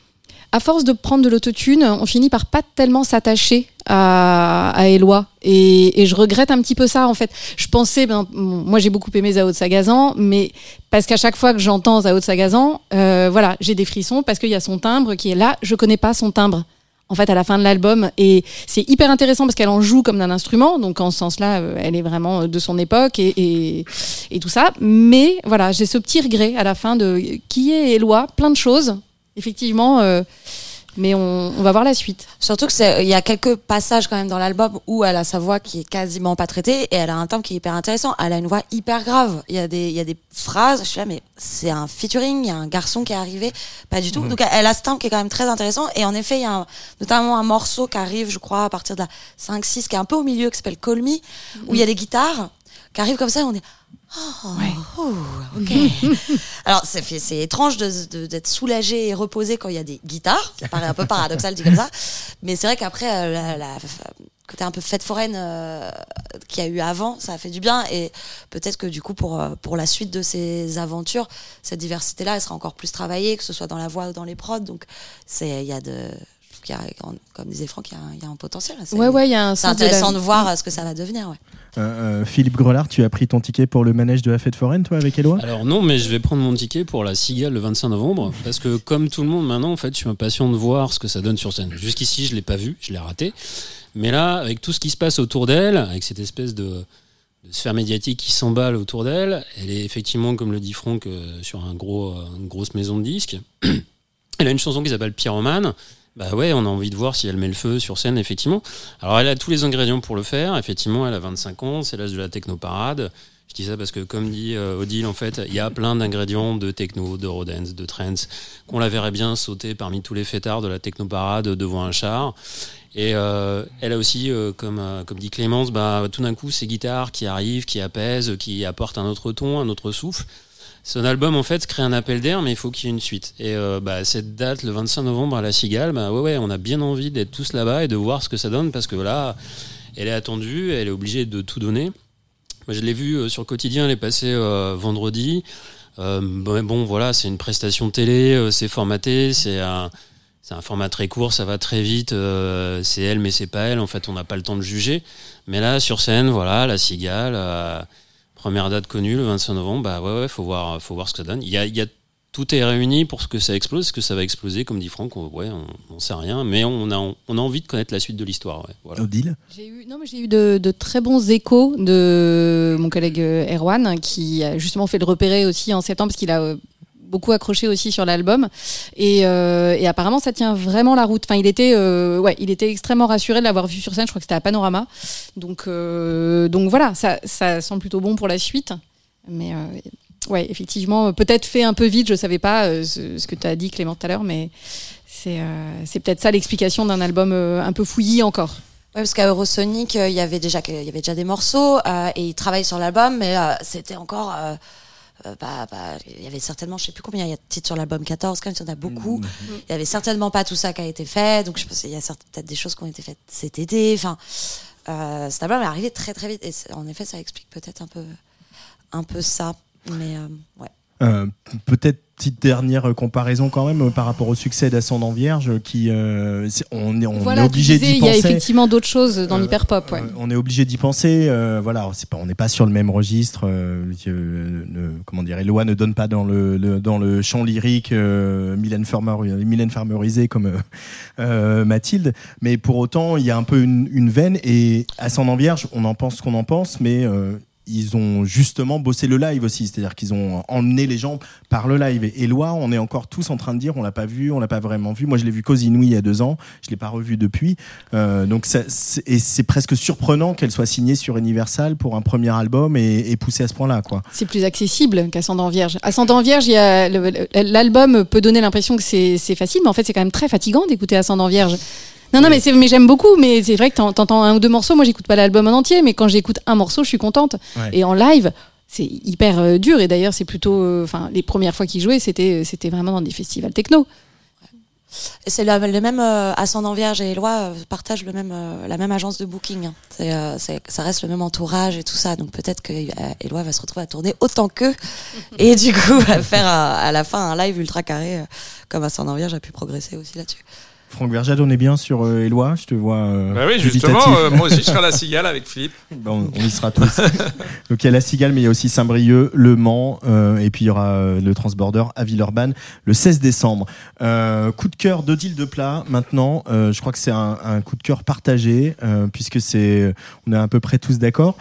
à force de prendre de l'autotune, on finit par pas tellement s'attacher à, à Eloi. Et, et je regrette un petit peu ça, en fait. Je pensais, ben, moi j'ai beaucoup aimé Zao de Sagazan, mais parce qu'à chaque fois que j'entends Zao de Sagazan, euh, voilà, j'ai des frissons parce qu'il y a son timbre qui est là, je connais pas son timbre. En fait, à la fin de l'album, et c'est hyper intéressant parce qu'elle en joue comme d'un instrument, donc en ce sens-là, euh, elle est vraiment de son époque et, et, et tout ça. Mais voilà, j'ai ce petit regret à la fin de qui est Eloi, plein de choses, effectivement, euh, mais on, on va voir la suite. Surtout que c'est, il y a quelques passages quand même dans l'album où elle a sa voix qui est quasiment pas traitée et elle a un timbre qui est hyper intéressant. Elle a une voix hyper grave. Il y a des, il y a des phrases, je suis là, mais c'est un featuring, il y a un garçon qui est arrivé. Pas du tout. Mhm. Donc elle a ce timbre qui est quand même très intéressant. Et en effet, il y a un- notamment un morceau qui arrive, je crois, à partir de la 5-6, qui est un peu au milieu, qui s'appelle Call Me, où il y a des guitares qui arrivent comme ça et on est, oh, ouh, ok. Alors, c'est c'est étrange de- de- d'être soulagé et reposé quand il y a des guitares. Ça paraît un peu paradoxal dit comme ça. Mais c'est vrai qu'après, euh, la, la- côté un peu fête foraine euh, qu'il y a eu avant, ça a fait du bien. Et peut-être que du coup, pour, euh, pour la suite de ces aventures, cette diversité-là, elle sera encore plus travaillée, que ce soit dans la voix ou dans les prods. Donc, c'est, il y a de. Je trouve qu'il y a, comme disait Franck, il y a un, il y a un potentiel. C'est- Ouais, ouais, il y a un C'est sens de la- intéressant de, voir euh, ce que ça va devenir. Ouais. Euh, euh, Philippe Grelard, tu as pris ton ticket pour le manège de la fête foraine, toi, avec Eloi? Alors non, mais je vais prendre mon ticket pour la Cigale le 25 novembre parce que comme tout le monde maintenant, en fait, je suis impatient de voir ce que ça donne sur scène. Jusqu'ici, je l'ai pas vu, je l'ai raté. Mais là, avec tout ce qui se passe autour d'elle, avec cette espèce de, de sphère médiatique qui s'emballe autour d'elle, elle est effectivement, comme le dit Franck, euh, sur un gros, euh, une grosse maison de disques. Elle a une chanson qui s'appelle Pyromane. Bah ouais, on a envie de voir si elle met le feu sur scène, effectivement. Alors elle a tous les ingrédients pour le faire. Effectivement, elle a 25 ans, c'est l'âge de la technoparade. Je dis ça parce que, comme dit euh, Odile, en fait, il y a plein d'ingrédients de techno, de rodance, de trance, qu'on la verrait bien sauter parmi tous les fêtards de la technoparade devant un char. Et euh, elle a aussi, euh, comme, comme dit Clémence, bah, tout d'un coup, ces guitares qui arrivent, qui apaisent, qui apportent un autre ton, un autre souffle. Son album, en fait, crée un appel d'air, mais il faut qu'il y ait une suite. Et euh, bah, cette date, le 25 novembre à la Cigale, bah, ouais, on a bien envie d'être tous là-bas et de voir ce que ça donne, parce que là, elle est attendue, elle est obligée de tout donner. Moi, je l'ai vu euh, sur quotidien, elle est passée euh, vendredi. Bon, voilà, c'est une prestation télé, c'est formaté, c'est un, format très court, ça va très vite. c'est elle, mais c'est pas elle. En fait, on n'a pas le temps de juger. Mais là, sur scène, voilà, la cigale, première date connue, le 25 novembre. Bah ouais, ouais, faut voir, faut voir ce que ça donne. Il y a, il y a tout est réuni pour ce que ça explose, ce que ça va exploser, comme dit Franck. on- ouais, on, on sait rien, mais on a, on a envie de connaître la suite de l'histoire. Ouais, voilà. Odile? J'ai eu, non, mais j'ai eu de, de très bons échos de mon collègue euh, Erwan, qui a justement fait le repérer aussi en septembre, parce qu'il a euh, beaucoup accroché aussi sur l'album. Et, euh, et apparemment, ça tient vraiment la route. Enfin, il était, euh, ouais, il était extrêmement rassuré de l'avoir vu sur scène. Je crois que c'était à Panorama. Donc, euh, donc voilà, ça, ça sent plutôt bon pour la suite. Mais ouais, effectivement, peut-être fait un peu vite. Je savais pas ce, que tu as dit, Clément, tout à l'heure, mais c'est peut-être ça l'explication d'un album un peu fouillis encore. Ouais, parce qu'à Eurosonic, il y avait déjà il y avait déjà des morceaux et ils travaillent sur l'album, mais c'était encore. Euh, bah, bah, il y avait certainement, je sais plus combien il y a de titres sur l'album 14, quand même, il y en a beaucoup. Il y avait certainement pas tout ça qui a été fait, donc je pense qu'il y a peut-être des choses qui ont été faites cet été. Enfin, euh, cet album est arrivé très très vite et en effet, ça explique peut-être un peu, un peu ça. Mais euh, ouais. Euh, peut-être petite dernière euh, comparaison quand même euh, par rapport au succès d'Ascendant Vierge, qui euh, on est, on voilà, est obligé d'y il y a penser. effectivement d'autres choses dans Euh, l'hyperpop. Ouais. Euh, on est obligé d'y penser. euh, voilà, c'est pas, on n'est pas sur le même registre. euh, euh, le- comment dire, Eloi ne donne pas dans le, le- dans le chant lyrique euh, Mylène Farmer, Mylène Farmerisé comme euh, euh, Mathilde. Mais pour autant, il y a un peu une, une veine. Et Ascendant Vierge, on en pense ce qu'on en pense, mais euh, ils ont justement bossé le live aussi, c'est-à-dire qu'ils ont emmené les gens par le live. Et Eloi, on est encore tous en train de dire, on l'a pas vu, on l'a pas vraiment vu. Moi, je l'ai vu Inouïs il y a deux ans, je l'ai pas revu depuis. Euh, donc, et c'est presque surprenant qu'elle soit signée sur Universal pour un premier album et, et poussée à ce point-là, quoi. C'est plus accessible qu'Ascendant Vierge. Ascendant Vierge, l'album peut donner l'impression que c'est facile, mais en fait, c'est quand même très fatigant d'écouter Ascendant Vierge. Non, non, mais, c'est- mais j'aime beaucoup, mais c'est vrai que t'en- t'entends un ou deux morceaux. Moi, j'écoute pas l'album en entier, mais quand j'écoute un morceau, je suis contente. Ouais. Et en live, c'est hyper euh, dur. Et d'ailleurs, c'est plutôt, euh, enfin, les premières fois qu'ils jouaient, c'était, c'était vraiment dans des festivals techno. C'est le, le même euh, Ascendant Vierge et Eloi euh, partagent le même, euh, la même agence de booking. hein. Euh, ça reste le même entourage et tout ça. Donc peut-être que euh, Eloi va se retrouver à tourner autant qu'eux et du coup à faire à, à la fin un live ultra carré euh, comme Ascendant Vierge a pu progresser aussi là-dessus. Franck Verjade, on est bien sur euh, Eloi, je te vois. euh, Bah oui, justement, euh, moi aussi je serai à la cigale avec Philippe. Bon, on y sera tous. Donc il y a la Cigale, mais il y a aussi Saint-Brieuc, Le Mans, euh, et puis il y aura le Transborder à Villeurbanne le 16 décembre. Coup de cœur d'Odile de Plat. Maintenant, je crois que c'est un, un coup de cœur partagé, puisque c'est, on est à peu près tous d'accord.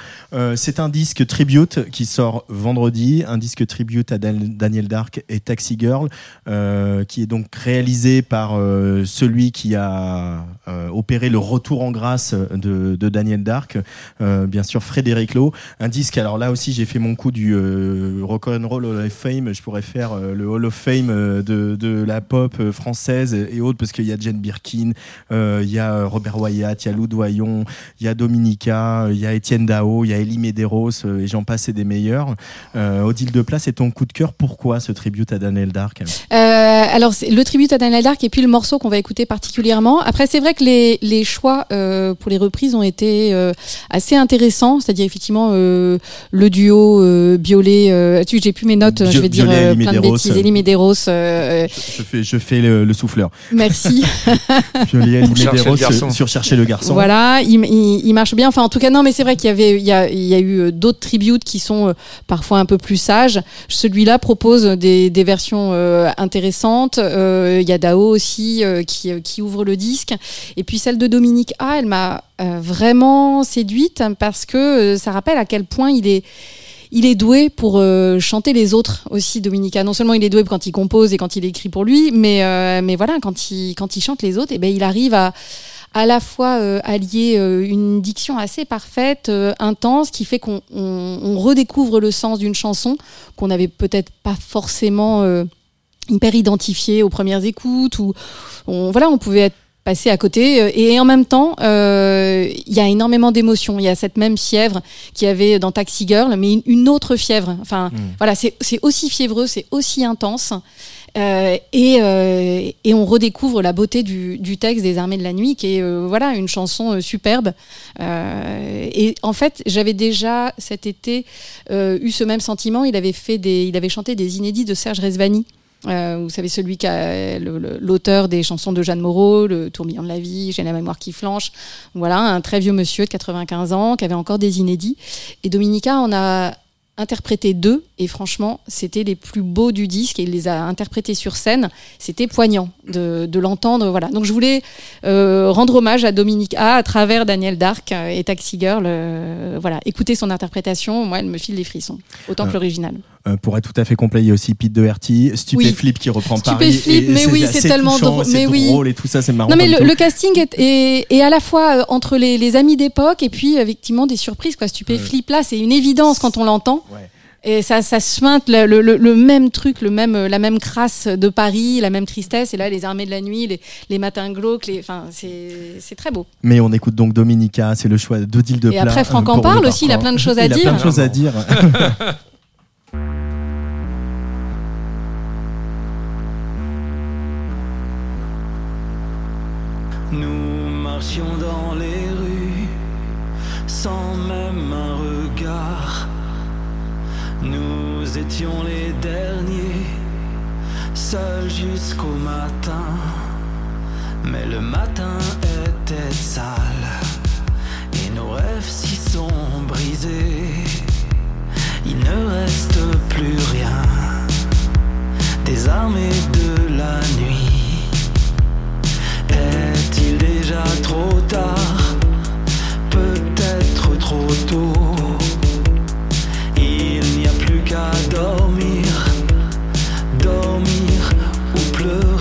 C'est un disque tribute qui sort vendredi, un disque tribute à Dan- Daniel Dark et Taxi Girl, qui est donc réalisé par euh, qui a euh, opéré le retour en grâce de, de Daniel Dark, euh, bien sûr Frédéric Lowe. Un disque, alors là aussi j'ai fait mon coup du euh, Rock and Roll Hall of Fame, je pourrais faire euh, le Hall of Fame euh, de, la pop euh, française et autres, parce qu'il y a Jane Birkin, euh, il y a Robert Wyatt, il y a Lou Doyon, il y a Dominica, il y a Étienne Dao, il y a Elie Medeiros, euh, et j'en passe et des meilleurs. Euh, Odile de Place, c'est ton coup de cœur, pourquoi ce tribute à Daniel Dark? Euh, alors, le tribute à Daniel Dark et puis le morceau qu'on va écouter particulièrement. Après, c'est vrai que les, les choix euh, pour les reprises ont été euh, assez intéressants. C'est-à-dire, effectivement, euh, le duo euh, Biolay. Euh, tu, j'ai plus mes notes, Bio- je vais dire Biolay, plein de bêtises. Elie Medeiros, euh, je fais, je fais le, le souffleur. merci. Chercher Medeiros le garçon. sur, chercher le garçon. Voilà, il, il, il marche bien. Enfin, en tout cas, non, mais c'est vrai qu'il y avait, il y a, il y a eu d'autres tributes qui sont parfois un peu plus sages. Celui-là propose des, des versions euh, intéressantes. Euh, Il y a Dao aussi euh, qui, qui ouvre le disque. Et puis celle de Dominique A, elle m'a euh, vraiment séduite parce que euh, ça rappelle à quel point il est il est doué pour euh, chanter les autres aussi, Dominica. Non seulement il est doué quand il compose et quand il écrit pour lui, mais, mais voilà, quand il, quand il chante les autres, et ben, il arrive à à la fois euh, allier une diction assez parfaite, intense, qui fait qu'on on, redécouvre le sens d'une chanson qu'on n'avait peut-être pas forcément hyper identifié aux premières écoutes, ou on, voilà, on pouvait être passé à côté euh, et en même temps euh, il y a énormément d'émotions il y a cette même fièvre qu'il y avait dans Taxi Girl mais une, autre fièvre enfin voilà c'est aussi fiévreux c'est aussi intense euh, et, euh, et on redécouvre la beauté du, du texte des Armées de la Nuit, qui est voilà une chanson superbe. Et en fait, j'avais déjà cet été eu ce même sentiment. Il avait fait des, il avait chanté des inédits de Serge Rezvani. Euh, vous savez celui qui a l'auteur des chansons de Jeanne Moreau, le tourbillon de la vie, j'ai la mémoire qui flanche. Voilà, un très vieux monsieur de 95 ans qui avait encore des inédits. Et Dominica en a interprété deux. Et franchement c'était les plus beaux du disque. Et il les a interprétés sur scène. C'était poignant de, de l'entendre. Voilà. Donc je voulais euh, rendre hommage à Dominique A à travers Daniel Dark et Taxi Girl euh, voilà. Écouter son interprétation. Moi elle me file des frissons. Autant que Euh, l'original Euh, pour être tout à fait complet, il y a aussi Pete Doherty, Stupéflip qui reprend Paris. Stupéflip, et mais oui, c'est tellement touchant, drôle, c'est mais oui. drôle et tout ça, c'est marrant. Non mais le, casting est, est, est à la fois euh, entre les, les amis d'époque et puis effectivement des surprises quoi. Stupéflip là c'est une évidence quand on l'entend. Ouais. Et ça, ça se suinte le, le, le- le même truc, le même, la même crasse de Paris, la même tristesse. Et là, les armées de la nuit, les, les matins glauques, les, enfin, c'est, c'est très beau. Mais on écoute donc Dominica, c'est le choix d'Odile de Et après, Franck en pour parle le aussi, il a plein de choses à Il a dire. plein de choses à dire. marchions dans les rues sans même un regard. Nous étions les derniers seul jusqu'au matin. Mais le matin était sale et nos rêves s'y sont brisés. Il ne reste plus rien des armées de la nuit. Trop tard Peut-être trop tôt. Il n'y a plus qu'à dormir, dormir ou pleurer.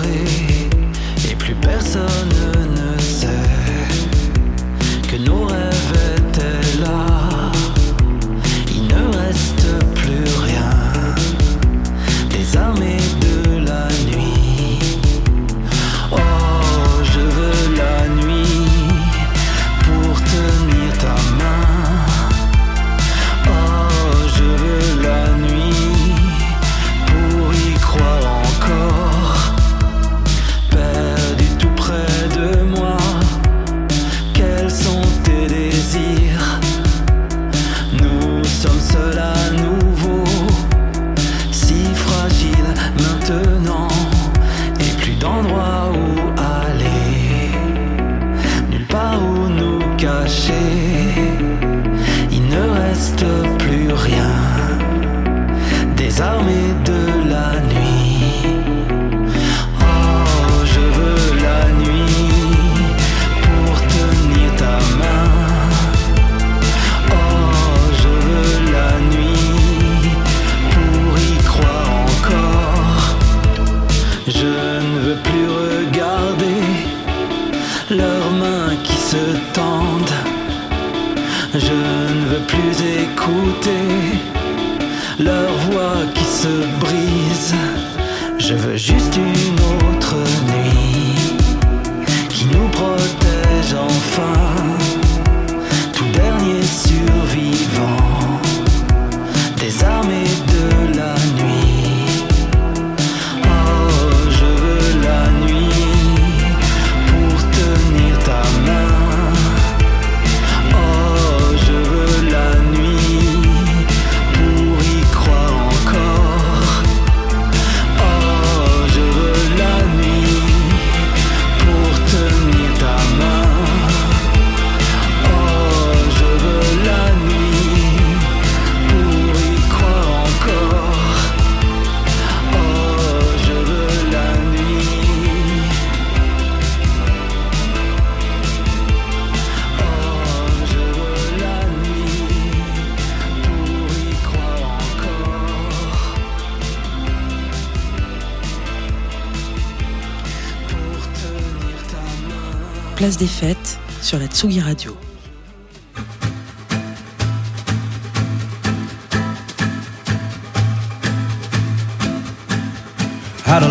Des fêtes sur la Tsugi Radio.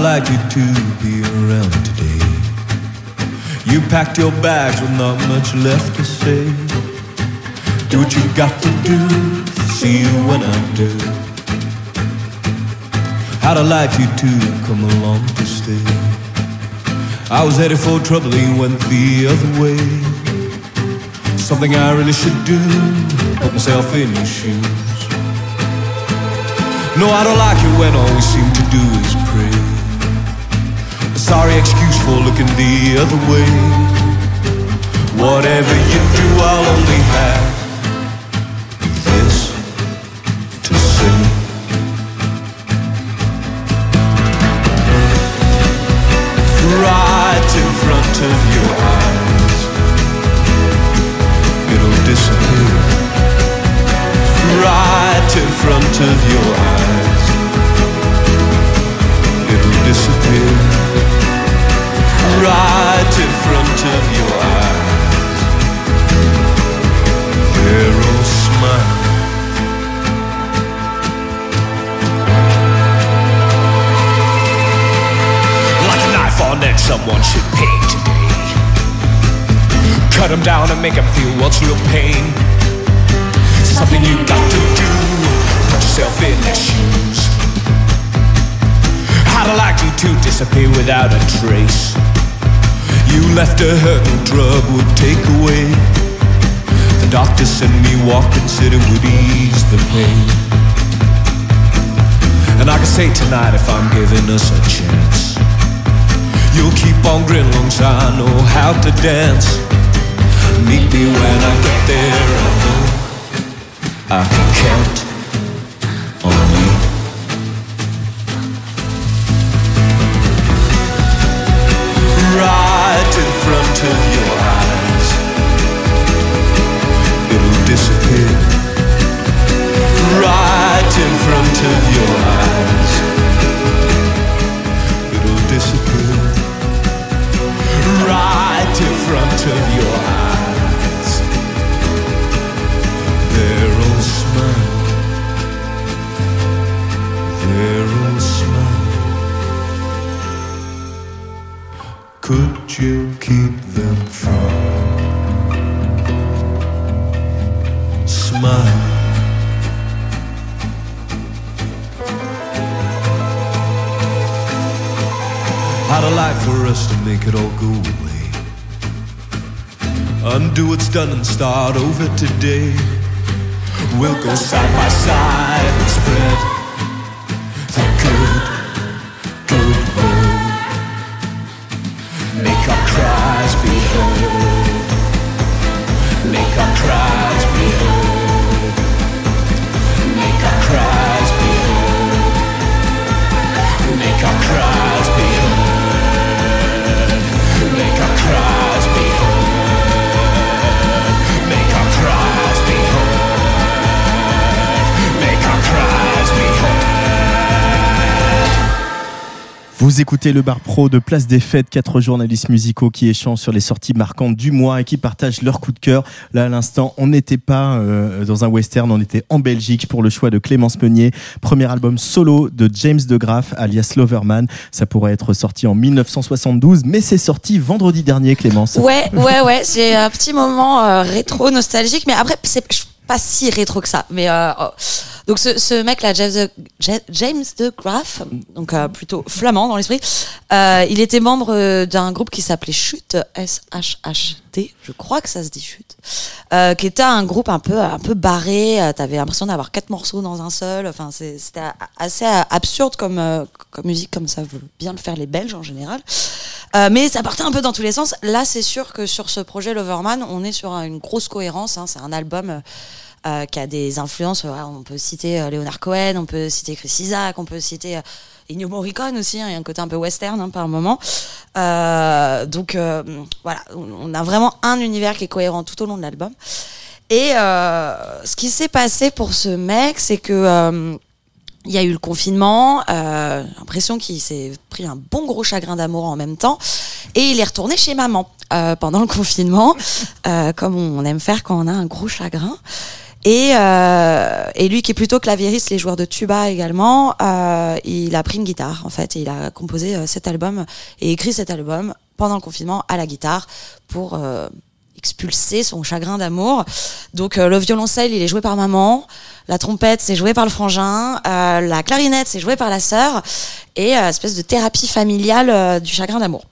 Like you to be around today? You packed your bags with not much left to say. Do what you got to do, see you when I do. How'd like you to come along to stay? I was headed for trouble, you went the other way. Something I really should do, put myself in your shoes. No, I don't like it when all we seem to do is pray. A sorry excuse for looking the other way. Whatever you do, I'll only have this front of your eyes, it'll disappear right in front of your eyes. It'll disappear right in front of your eyes. On edge, someone should. Cut them down and make them feel what's real pain something you got to do. Put yourself in their shoes. I'd like you to disappear without a trace. You left a hurt no drug would take away. The doctor sent me walking, said it would ease the pain. And I can say tonight if I'm giving us a chance. You'll keep on grinning long I know how to dance. Meet me when I get there. I know I can count on you. Right in front of your eyes, it'll disappear. Right in front of your eyes, Could you keep them from smile? I'd like for us to make it all go away. Undo what's done and start over today. We'll go side by side and spread I cries Vous écoutez le bar pro de Place des Fêtes, quatre journalistes musicaux qui échangent sur les sorties marquantes du mois et qui partagent leur coup de cœur. Là, à l'instant, on n'était pas euh, dans un western, on était en Belgique pour le choix de Clémence Meunier. Premier album solo de James De Graaf, alias Loverman. Ça pourrait être sorti en 1972, mais c'est sorti vendredi dernier, Clémence. Ouais, ouais, ouais. C'est un petit moment euh, rétro nostalgique, mais après, c'est pas si rétro que ça. Mais euh, oh. donc ce, ce mec-là, James de, Graaf, donc euh, plutôt flamand dans l'esprit, euh, il était membre euh, d'un groupe qui s'appelait Chute, S-H-H-T, je crois que ça se dit Chute, euh, qui était un groupe un peu un peu barré. euh, T'avais l'impression d'avoir quatre morceaux dans un seul. Enfin, c'était assez absurde comme comme musique, comme ça veut bien le faire les Belges en général. Euh, mais ça partait un peu dans tous les sens. Là, c'est sûr que sur ce projet Loverman, on est sur une grosse cohérence. hein. C'est un album euh, euh, qui a des influences. voilà, on peut citer euh, Leonard Cohen, on peut citer Chris Isaac, on peut citer euh, Ennio Morricone aussi. hein. Il y a un côté un peu western hein, par moment. Euh, donc euh, voilà, on a vraiment un univers qui est cohérent tout au long de l'album. Et euh, ce qui s'est passé pour ce mec, c'est que euh, il y a eu le confinement, euh, l'impression qu'il s'est pris un bon gros chagrin d'amour en même temps, et il est retourné chez maman euh, pendant le confinement, euh, comme on aime faire quand on a un gros chagrin. Et, euh, et lui qui est plutôt claviériste, les joueurs de tuba également, euh, il a pris une guitare en fait, et il a composé euh, cet album et écrit cet album pendant le confinement à la guitare pour euh, expulser son chagrin d'amour. Donc euh, le violoncelle, il est joué par maman, la trompette, c'est joué par le frangin, euh, la clarinette, c'est joué par la sœur, et euh, espèce de thérapie familiale euh, du chagrin d'amour.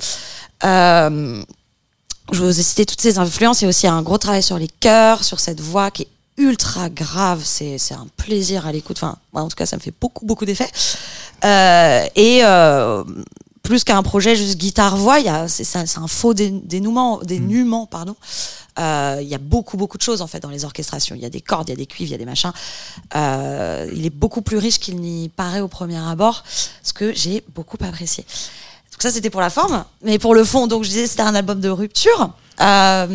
Je vous ai cité toutes ces influences, il y a aussi un gros travail sur les chœurs, sur cette voix qui est ultra grave, c'est un plaisir à l'écoute, enfin moi, en tout cas ça me fait beaucoup beaucoup d'effets. Et plus qu'un projet juste guitare-voix, c'est un faux dé- dénouement, dénuement, pardon. Euh, Il y a beaucoup beaucoup de choses en fait dans les orchestrations. Il y a des cordes, il y a des cuivres, il y a des machins. Euh, il est beaucoup plus riche qu'il n'y paraît au premier abord, ce que j'ai beaucoup apprécié. Donc ça c'était pour la forme, mais pour le fond, donc je disais c'était un album de rupture. Euh,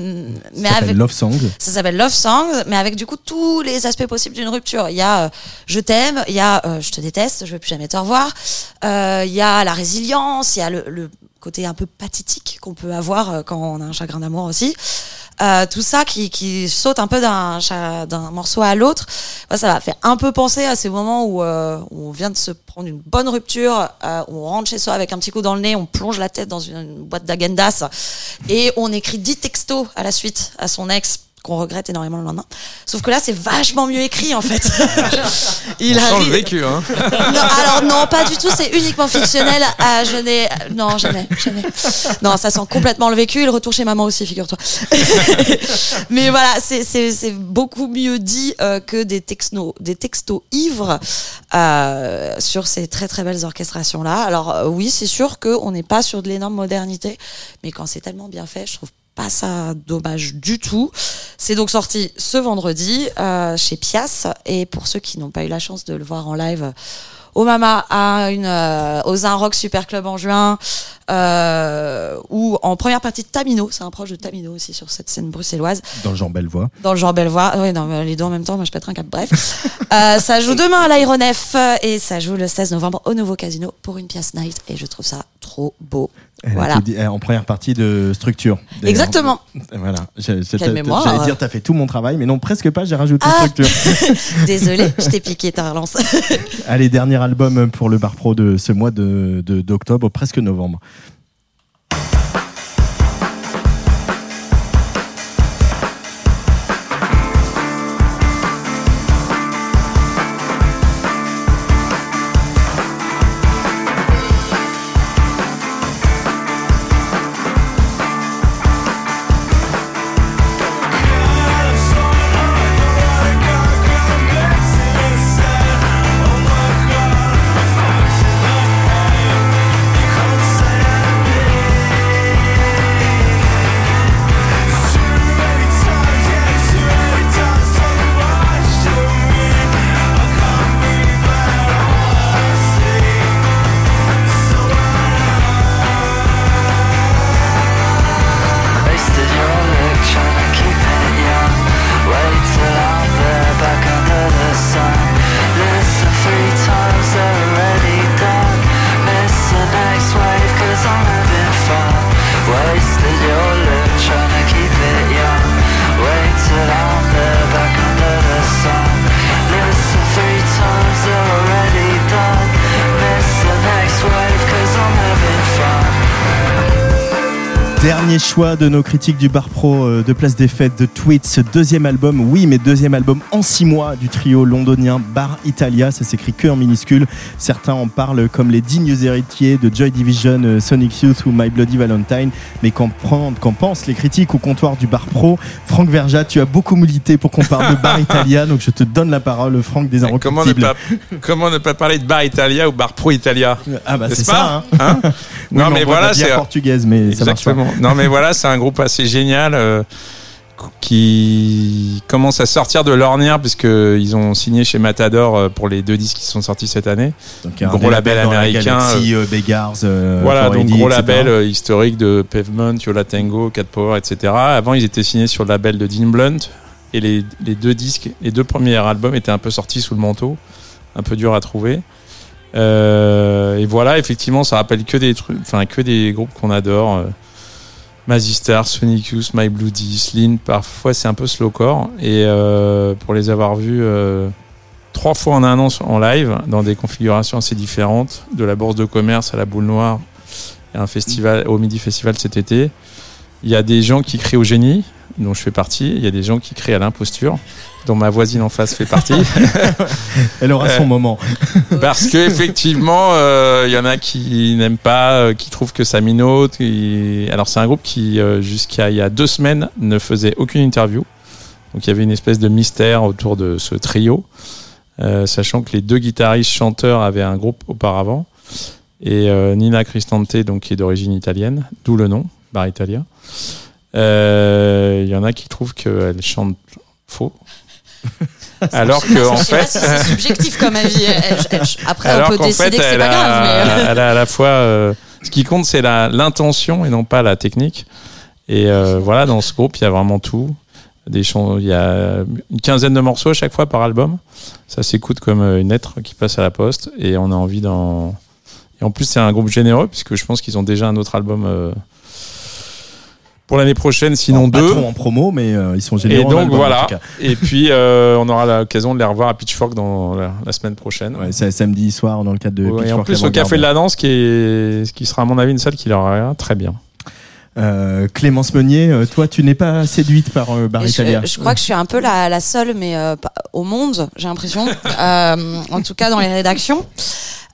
mais Ça avec Love Song. ça s'appelle Love Songs, mais avec du coup tous les aspects possibles d'une rupture. Il y a euh, je t'aime, il y a euh, je te déteste, je veux plus jamais te revoir. Il y a la résilience, il y a le, le côté un peu pathétique qu'on peut avoir euh, quand on a un chagrin d'amour aussi. Euh, tout ça qui, qui saute un peu d'un d'un morceau à l'autre. Ça m'a fait un peu penser à ces moments où, euh, on vient de se prendre une bonne rupture, euh, on rentre chez soi avec un petit coup dans le nez, on plonge la tête dans une, une boîte d'agendas et on écrit 10 textos à la suite à son ex qu'on regrette énormément le lendemain. Sauf que là, c'est vachement mieux écrit en fait. Il On sent arrive- vécu, hein. non, alors non, pas du tout. C'est uniquement fictionnel. Ah, je n'ai non jamais, jamais. Non, ça sent complètement le vécu. Et le retour chez maman aussi, figure-toi. Mais voilà, c'est beaucoup mieux dit euh, que des textos des textos ivres euh, sur ces très très belles orchestrations là. Alors euh, oui, c'est sûr que on n'est pas sur de l'énorme modernité, mais quand c'est tellement bien fait, je trouve pas ça dommage du tout. C'est donc sorti ce vendredi euh, chez Pias et pour ceux qui n'ont pas eu la chance de le voir en live au Mama à une euh, aux Un Rock Super Club en juin euh, ou en première partie de Tamino, c'est un proche de Tamino aussi sur cette scène bruxelloise Dans le genre Bellevoix. dans le genre Bellevoix. Oui, mais les deux en même temps, moi je pèterai un cap. Bref. Euh, ça joue demain à l'aéronef et ça joue le 16 novembre au nouveau casino pour une pièce night et je trouve ça trop beau. Elle Voilà. dit- en première partie de structure. Exactement. Voilà. J'allais dire, t'as fait tout mon travail, mais non, presque pas, j'ai rajouté Ah. structure. Désolée, je t'ai piqué ta relance. Allez, dernier album pour le Bar Pro de ce mois d'octobre, presque novembre. Dernier choix de nos critiques du Bar Pro euh, de Place des Fêtes de Tweets, deuxième album, oui, mais deuxième album en six mois du trio londonien Bar Italia. Ça s'écrit que en minuscule. Certains en parlent comme les dignes héritiers de Joy Division, euh, Sonic Youth ou My Bloody Valentine. Mais qu'en qu'en pensent les critiques au comptoir du Bar Pro? Franck Verja, tu as beaucoup milité pour qu'on parle de Bar Italia, donc je te donne la parole, Franck des Comment ne, pas, comment ne pas parler de Bar Italia ou Bar Pro Italia? Ah bah c'est ça, hein. Hein? Non on mais voilà, c'est portugaise, mais ça marche pas. Exactement. Non mais voilà, c'est un groupe assez génial euh, qui commence à sortir de l'ornière puisque ils ont signé chez Matador euh, pour les deux disques qui sont sortis cette année. Donc, un gros label américain. galaxie, euh, Beggars, euh, voilà, donc 4AD, gros etc. label historique de Pavement, Yola Tango, Cat Power, etc. Avant, ils étaient signés sur le label de Dean Blunt et les, les deux disques, les deux premiers albums étaient un peu sortis sous le manteau, un peu dur à trouver. Euh, et voilà, effectivement, ça rappelle que des trucs, enfin que des groupes qu'on adore. Mazistar, Sonic Youth, My. Parfois, c'est un peu slowcore. Et euh, pour les avoir vus euh, trois fois en un an en live, dans des configurations assez différentes, de la bourse de commerce à la boule noire, un festival au Midi Festival cet été. Il y a des gens qui crient au génie, dont je fais partie. Il y a des gens qui crient à l'imposture, dont ma voisine en face fait partie. Elle aura son Euh, moment. Parce que effectivement, euh, il y en a qui n'aiment pas, euh, qui trouvent que ça minote. Alors c'est un groupe qui, jusqu'à il y a deux semaines, ne faisait aucune interview. Donc il y avait une espèce de mystère autour de ce trio, euh, sachant que les deux guitaristes chanteurs avaient un groupe auparavant. Et euh, Nina Cristante, donc qui est d'origine italienne, d'où le nom, Bar Italia. Euh, Il y en a qui trouvent qu'elle chante faux. Alors que en fait, c'est subjectif comme avis. Elle- elle- après, alors on peut qu'en décider fait, que c'est pas grave. a, Mais... euh, elle a à la fois. euh, ce qui compte, c'est la- l'intention et non pas la technique. Et euh, voilà, dans ce groupe, il y a vraiment tout. Des il y a une quinzaine de morceaux à chaque fois par album. Ça s'écoute comme euh, une lettre qui passe à la poste. Et on a envie d'en. Et en plus, c'est un groupe généreux, puisque je pense qu'ils ont déjà un autre album euh, pour l'année prochaine, sinon Pas deux. trop en promo, mais euh, ils sont Et généreux. en donc album, voilà. tout cas. Et puis euh, on aura l'occasion de les revoir à Pitchfork dans la, la semaine prochaine. Ouais, c'est samedi soir dans le cadre de Ouais, et en Pitchfork plus au. Café de la Danse, qui, est, qui sera à mon avis une salle qui leur ira très bien. Euh, Clémence Meunier, euh, toi, tu n'es pas séduite par euh, Bar Et Italia. je, je crois que je suis un peu la, la seule, mais euh, au monde, j'ai l'impression. Euh, en tout cas, dans les rédactions.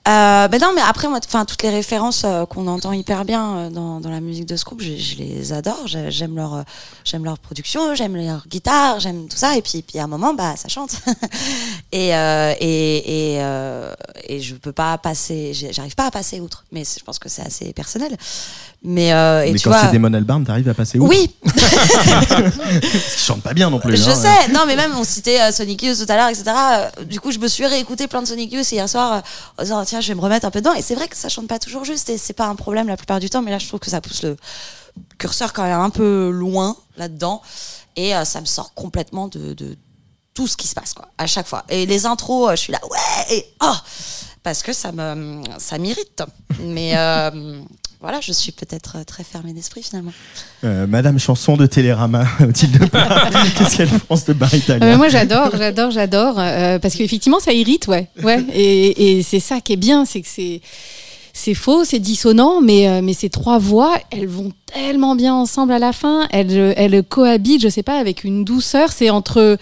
Euh, ben non, mais après, moi, enfin, toutes les références euh, qu'on entend hyper bien euh, dans, dans la musique de ce groupe, je, je les adore. J'ai- J'aime leur, euh, j'aime leur production, j'aime leur guitare, j'aime tout ça. Et puis, puis à un moment, bah, ça chante. et euh, et et, euh, et je peux pas passer, j'arrive pas à passer outre. Mais je pense que c'est assez personnel. Mais et Mais tu quand c'est Damon Albarn, t'arrives à passer où oui, Ils chantent pas bien non plus. je hein. sais, non mais même on citait Sonic Youth tout à l'heure, etc. Du coup, je me suis réécouté plein de Sonic Youth hier soir en disant tiens, je vais me remettre un peu dedans. Et c'est vrai que ça chante pas toujours juste et c'est pas un problème la plupart du temps, mais là je trouve que ça pousse le curseur quand même un peu loin là-dedans et euh, ça me sort complètement de, tout ce qui se passe quoi à chaque fois. Et les intros, euh, je suis là ouais et oh parce que ça me ça m'irrite. Mais euh, voilà, je suis peut-être très fermée d'esprit finalement. Euh, Madame Chanson de Télérama, Mathilde qu'est-ce qu'elle pense de Bar Italia Euh, moi j'adore, j'adore, j'adore, euh, parce qu'effectivement ça irrite, ouais, ouais, et, et c'est ça qui est bien, c'est que c'est c'est faux, c'est dissonant, mais euh, mais ces trois voix, elles vont tellement bien ensemble à la fin, elles euh, elles cohabitent, je sais pas, avec une douceur, c'est entre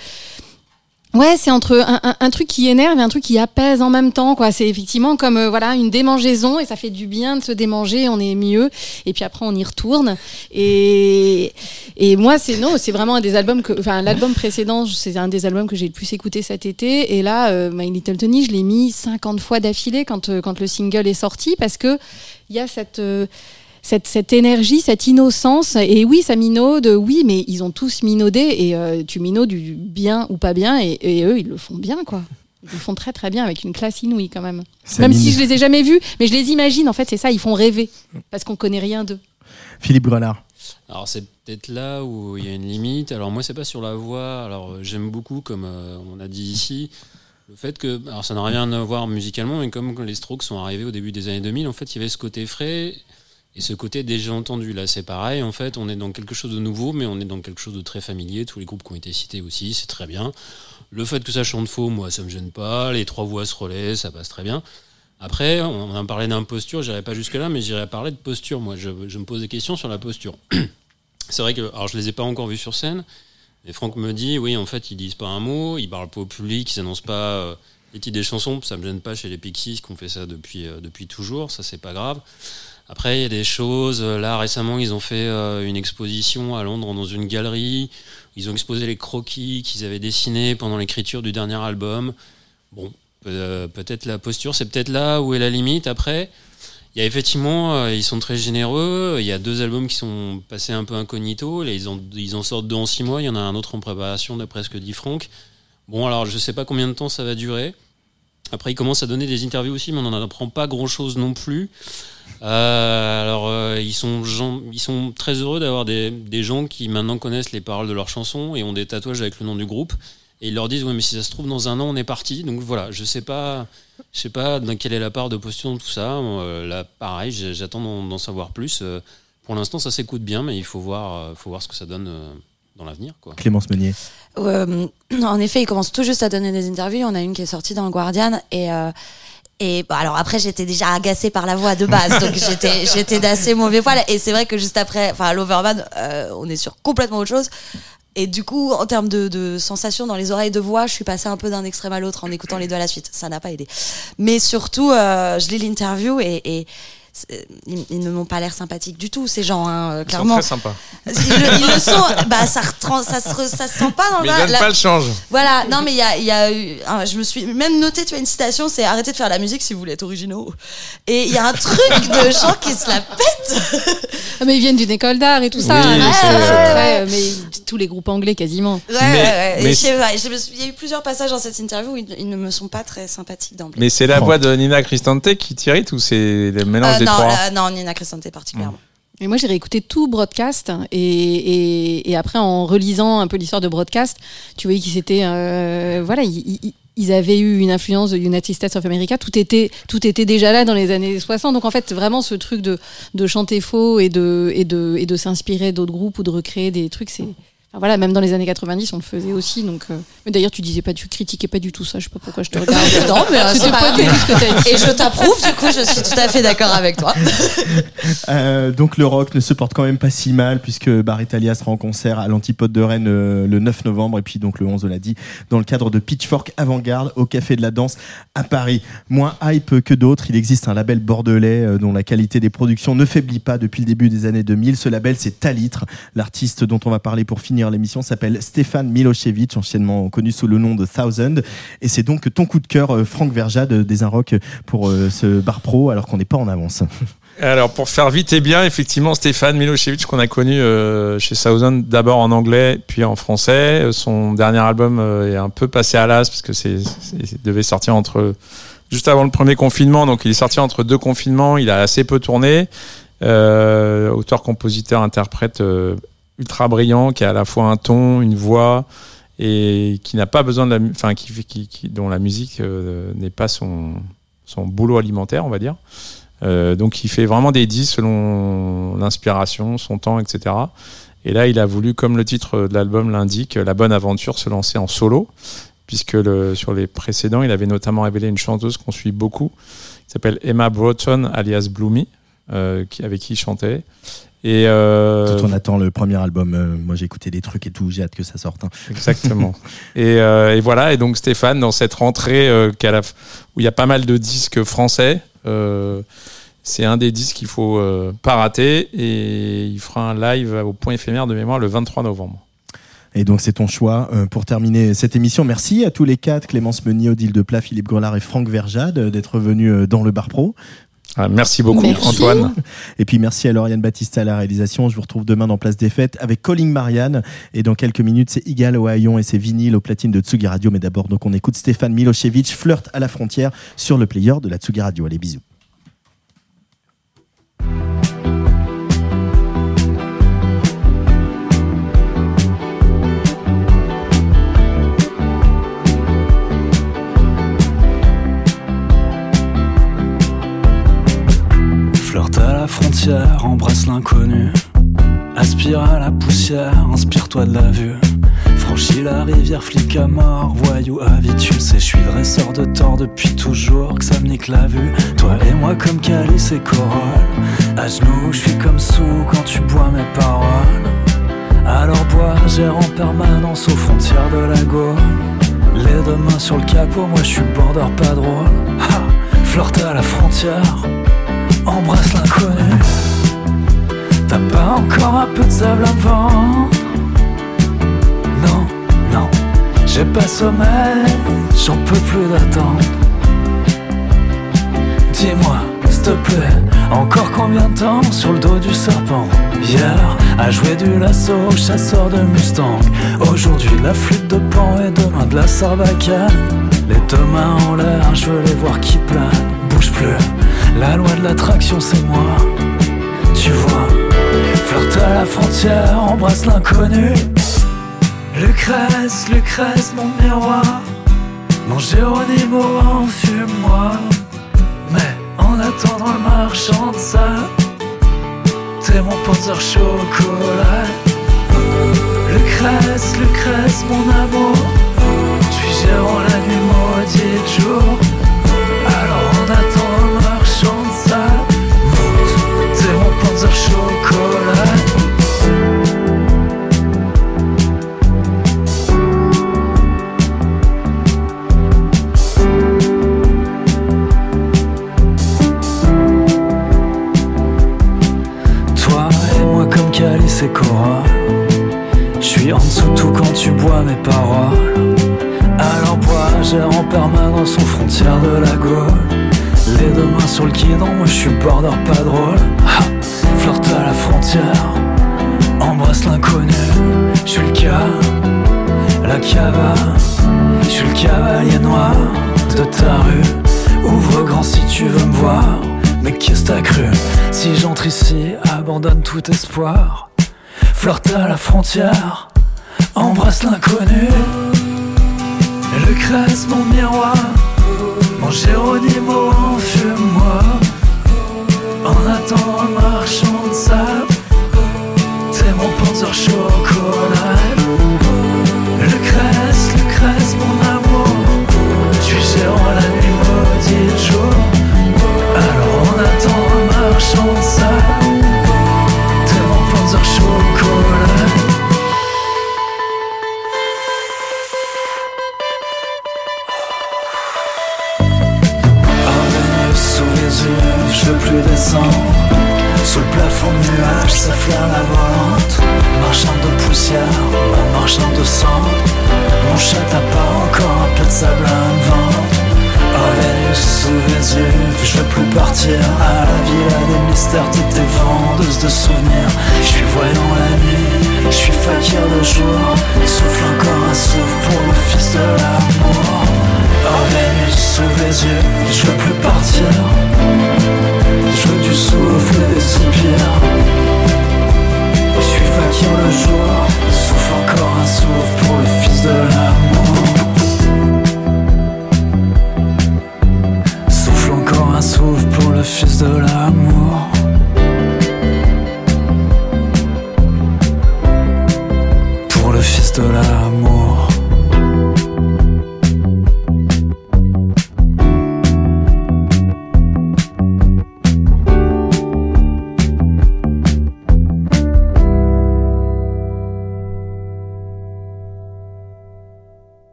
Ouais, c'est entre un, un- un truc qui énerve et un truc qui apaise en même temps, quoi. C'est effectivement comme euh, voilà une démangeaison et ça fait du bien de se démanger, on est mieux. Et puis après on y retourne. Et et moi c'est non, c'est vraiment un des albums que, enfin l'album précédent, c'est un des albums que j'ai le plus écouté cet été. Et là, euh, My Little Tony, je l'ai mis 50 fois d'affilée quand euh, quand le single est sorti parce que il y a cette cette, cette énergie, cette innocence. Et oui, ça minaude, oui, mais ils ont tous minaudé. Et euh, tu minaudes du bien ou pas bien. Et, et eux, ils le font bien, quoi. Ils le font très très bien avec une classe inouïe quand même. Ça même mine. si je les ai jamais vus, mais je les imagine. En fait, c'est ça, ils font rêver parce qu'on connaît rien d'eux. Philippe Grelard. Alors c'est peut-être là où il y a une limite. Alors moi c'est pas sur la voix. Alors j'aime beaucoup comme euh, on a dit ici le fait que alors ça n'a rien à voir musicalement mais comme les Strokes sont arrivés au début des années 2000 en fait il y avait ce côté frais et ce côté déjà entendu. Là c'est pareil en fait on est dans quelque chose de nouveau mais on est dans quelque chose de très familier. Tous les groupes qui ont été cités aussi c'est très bien. Le fait que ça chante faux moi ça me gêne pas. Les trois voix se relaient ça passe très bien. Après, on en parlait d'imposture, j'irai pas jusque-là, mais j'irai parler de posture. Moi, je, me pose des questions sur la posture. C'est vrai que, alors je les ai pas encore vus sur scène, mais Franck me dit, oui, en fait, ils disent pas un mot, ils parlent pas au public, ils annoncent pas euh, les titres des chansons, ça me gêne pas chez les Pixies qui ont fait ça depuis, euh, depuis toujours, ça c'est pas grave. Après, il y a des choses, euh, là récemment, ils ont fait euh, une exposition à Londres dans une galerie, ils ont exposé les croquis qu'ils avaient dessinés pendant l'écriture du dernier album. Bon, euh, peut-être la posture, c'est peut-être là où est la limite. Après, il y a effectivement, ils sont très généreux. Il y a deux albums qui sont passés un peu incognito. Ils, en, sortent deux en six mois. Il y en a un autre en préparation, d'après ce que dit Franck. Bon, alors je sais pas combien de temps ça va durer. Après, ils commencent à donner des interviews aussi, mais on n'en apprend pas grand-chose non plus. Euh, alors, euh, ils, sont ils sont très heureux d'avoir des, des gens qui maintenant connaissent les paroles de leurs chansons et ont des tatouages avec le nom du groupe. Et ils leur disent, ouais, mais si ça se trouve, dans un an, on est parti. Donc voilà, je sais sais pas dans quelle est la part de posture dans tout ça. Euh, là, pareil, j'attends d'en savoir plus. Pour l'instant, ça s'écoute bien, mais il faut voir, faut voir ce que ça donne dans l'avenir, quoi. Clémence Meunier. Euh, en effet, ils commencent tout juste à donner des interviews. On a une qui est sortie dans le Guardian et euh, et bon, alors après j'étais déjà agacée par la voix de base, donc j'étais j'étais d'assez mauvais poil. Et c'est vrai que juste après, enfin l'Overman, euh, on est sur complètement autre chose. Et du coup, en termes de, de sensations dans les oreilles de voix, je suis passée un peu d'un extrême à l'autre en écoutant les deux à la suite. Ça n'a pas aidé. Mais surtout, euh, je lis l'interview et, et ils, ils ne m'ont pas l'air sympathiques du tout, ces gens, hein, euh, Ils sont clairement. très sympas. Ils le, ils le sont. Bah, ça, ça, se, re- ça se sent pas dans Mais le ils donnent la- pas le change. Voilà, non, mais il y a, il y a eu. un- je me suis même noté, tu vois, une citation c'est arrêtez de faire de la musique si vous voulez être originaux. Et il y a un truc de gens qui se la pètent. Ah, mais ils viennent d'une école d'art et tout ça. Oui, hein, c'est- c'est ouais, euh, mais tous les groupes anglais quasiment. Ouais, Mais- ouais, mais Il y a eu plusieurs passages dans cette interview où ils, ils ne me sont pas très sympathiques d'emblée. Mais c'est la voix de Nina Cristante qui t'irrite ou c'est le mélange Euh, des non, trois euh, non, Nina Crescente particulièrement. Et moi, j'ai réécouté tout Broadcast et, et, et après, en relisant un peu l'histoire de Broadcast, tu voyais qu'ils étaient, euh, voilà, ils, ils- ils avaient eu une influence de United States of America. Tout était, tout était déjà là dans les années 60. Donc en fait, vraiment, ce truc de, de chanter faux et de, et de, et de s'inspirer d'autres groupes ou de recréer des trucs, c'est, voilà, même dans les années 90, on le faisait aussi. Donc, euh, mais d'ailleurs, tu disais pas, tu critiquais pas du tout ça. Je sais pas pourquoi je te regarde. Non, mais euh, C'était c'est pas pas du tout ce que t'as dit. Et je t'approuve, du coup, je suis tout à fait d'accord avec toi. Euh, donc le rock ne se porte quand même pas si mal puisque Bar Italia sera en concert à l'Antipode de Rennes euh, le 9 novembre et puis donc le 11 on l'a dit dans le cadre de Pitchfork Avant-Garde au Café de la Danse à Paris. Moins hype que d'autres, il existe un label bordelais euh, dont la qualité des productions ne faiblit pas depuis le début des années 2000. Ce label c'est Talitre. L'artiste dont on va parler pour finir l'émission s'appelle Stéphane Milosevic, anciennement connu sous le nom de Thousand et c'est donc ton coup de cœur euh, Franck Verja de des pour euh, ce bar pro alors qu'on n'est pas en avance. Alors pour faire vite et bien, effectivement, Stéphane Milosevic qu'on a connu euh, chez Thousand d'abord en anglais puis en français. Son dernier album est un peu passé à l'as parce que c'est devait sortir entre juste avant le premier confinement, donc il est sorti entre deux confinements. Il a assez peu tourné. Auteur, compositeur, interprète ultra brillant qui a à la fois un ton, une voix et qui n'a pas besoin de la, enfin qui, dont la musique euh, n'est pas son boulot alimentaire, on va dire. Euh, donc il fait vraiment des disques selon l'inspiration, son temps, etc. Et là, il a voulu, comme le titre de l'album l'indique, la bonne aventure se lancer en solo, puisque sur les précédents, il avait notamment révélé une chanteuse qu'on suit beaucoup, qui s'appelle Emma Broughton, alias Bloomy, euh, avec qui il chantait. Et euh, Tout on attend le premier album. euh, moi j'ai écouté des trucs et tout, j'ai hâte que ça sorte. hein. Exactement. et, euh, et voilà, et donc Stéphane, dans cette rentrée euh, qu'à la f- où il y a pas mal de disques français, euh, c'est un des disques qu'il faut euh, pas rater et il fera un live au point éphémère de mémoire le 23 novembre. Et donc c'est ton choix euh, pour terminer cette émission. Merci à tous les quatre, Clémence Meunier, Odile Deplat, Philippe Grelard et Franck Verjade d'être venus dans le bar pro. Ah, merci beaucoup Merci. Antoine. Et puis merci à Lauriane Baptiste à la réalisation. Je vous retrouve demain dans Place des Fêtes avec Calling Marianne. Et dans quelques minutes, c'est Igal Ohayon et ses vinyles au platine de Tsugi Radio. Mais d'abord, donc on écoute Stéphane Milosevic, Flirt à la frontière sur le player de la Tsugi Radio. Allez, bisous. Frontière, embrasse l'inconnu. Aspire à la poussière, inspire-toi de la vue. Franchis la rivière, flic à mort, voyou habitué. C'est, je suis dresseur de tort depuis toujours, que ça me nique la vue. Toi et moi comme calice et corolle. À genoux, je suis comme sous quand tu bois mes paroles. Alors bois, gère en permanence aux frontières de la Gaule. Les deux mains sur le capot, moi je suis border pas drôle. Ha, flirte à la frontière, embrasse l'inconnu. T'as pas encore un peu de sable vendre Non, non, j'ai pas sommeil, j'en peux plus d'attendre. Dis-moi, s'il te plaît, encore combien de temps sur le dos du serpent? Hier, à jouer du lasso, chasseur de Mustang. Aujourd'hui, la flûte de pan et demain de la sarbacane. Les deux mains en l'air, je veux les voir qui planent. Bouge plus, la loi de l'attraction, c'est moi. Tu vois, flirte à la frontière, embrasse l'inconnu. Lucrèce, Lucrèce, mon miroir. Mon Géronimo, enfume-moi. Mais en attendant le marchand de sable, t'es mon panzer chocolat. Lucrèce, Lucrèce, mon amour. Suis gérant la nuit jour. Comme calice et corolle Je suis en dessous tout quand tu bois mes paroles. Alors bois, gère en permanence aux frontières de la Gaule. Les deux mains sur le guidon, moi je suis border pas drôle. Ha, Flirte à la frontière, embrasse l'inconnu. Je suis le cas, la cava Je suis le cavalier noir de ta rue. Ouvre grand si tu veux me voir Mais qu'est-ce que t'as cru? Si j'entre ici, abandonne tout espoir Flirte à la frontière Embrasse l'inconnu. Lucrèce, mon miroir Mon Géronimo, enfume-moi En attendant le marchand de sable T'es mon panzer chocolat la volante. De poussière, ma de cendre. Mon chat n'a pas encore un peu de sable à me vendre. Oh Vénus sous Vésuve, je veux plus partir à la villa des mystères, t'es tes vendeuses de souvenirs. Je suis voyant la nuit, je suis fakir le jour. Souffle encore un souffle pour le fils de l'amour. Oh Vénus sous Vésuve, je veux plus partir. Je veux du souffle des soupirs. Le jour, souffle encore un souffle pour le fils de l'amour. Souffle encore un souffle pour le fils de l'amour.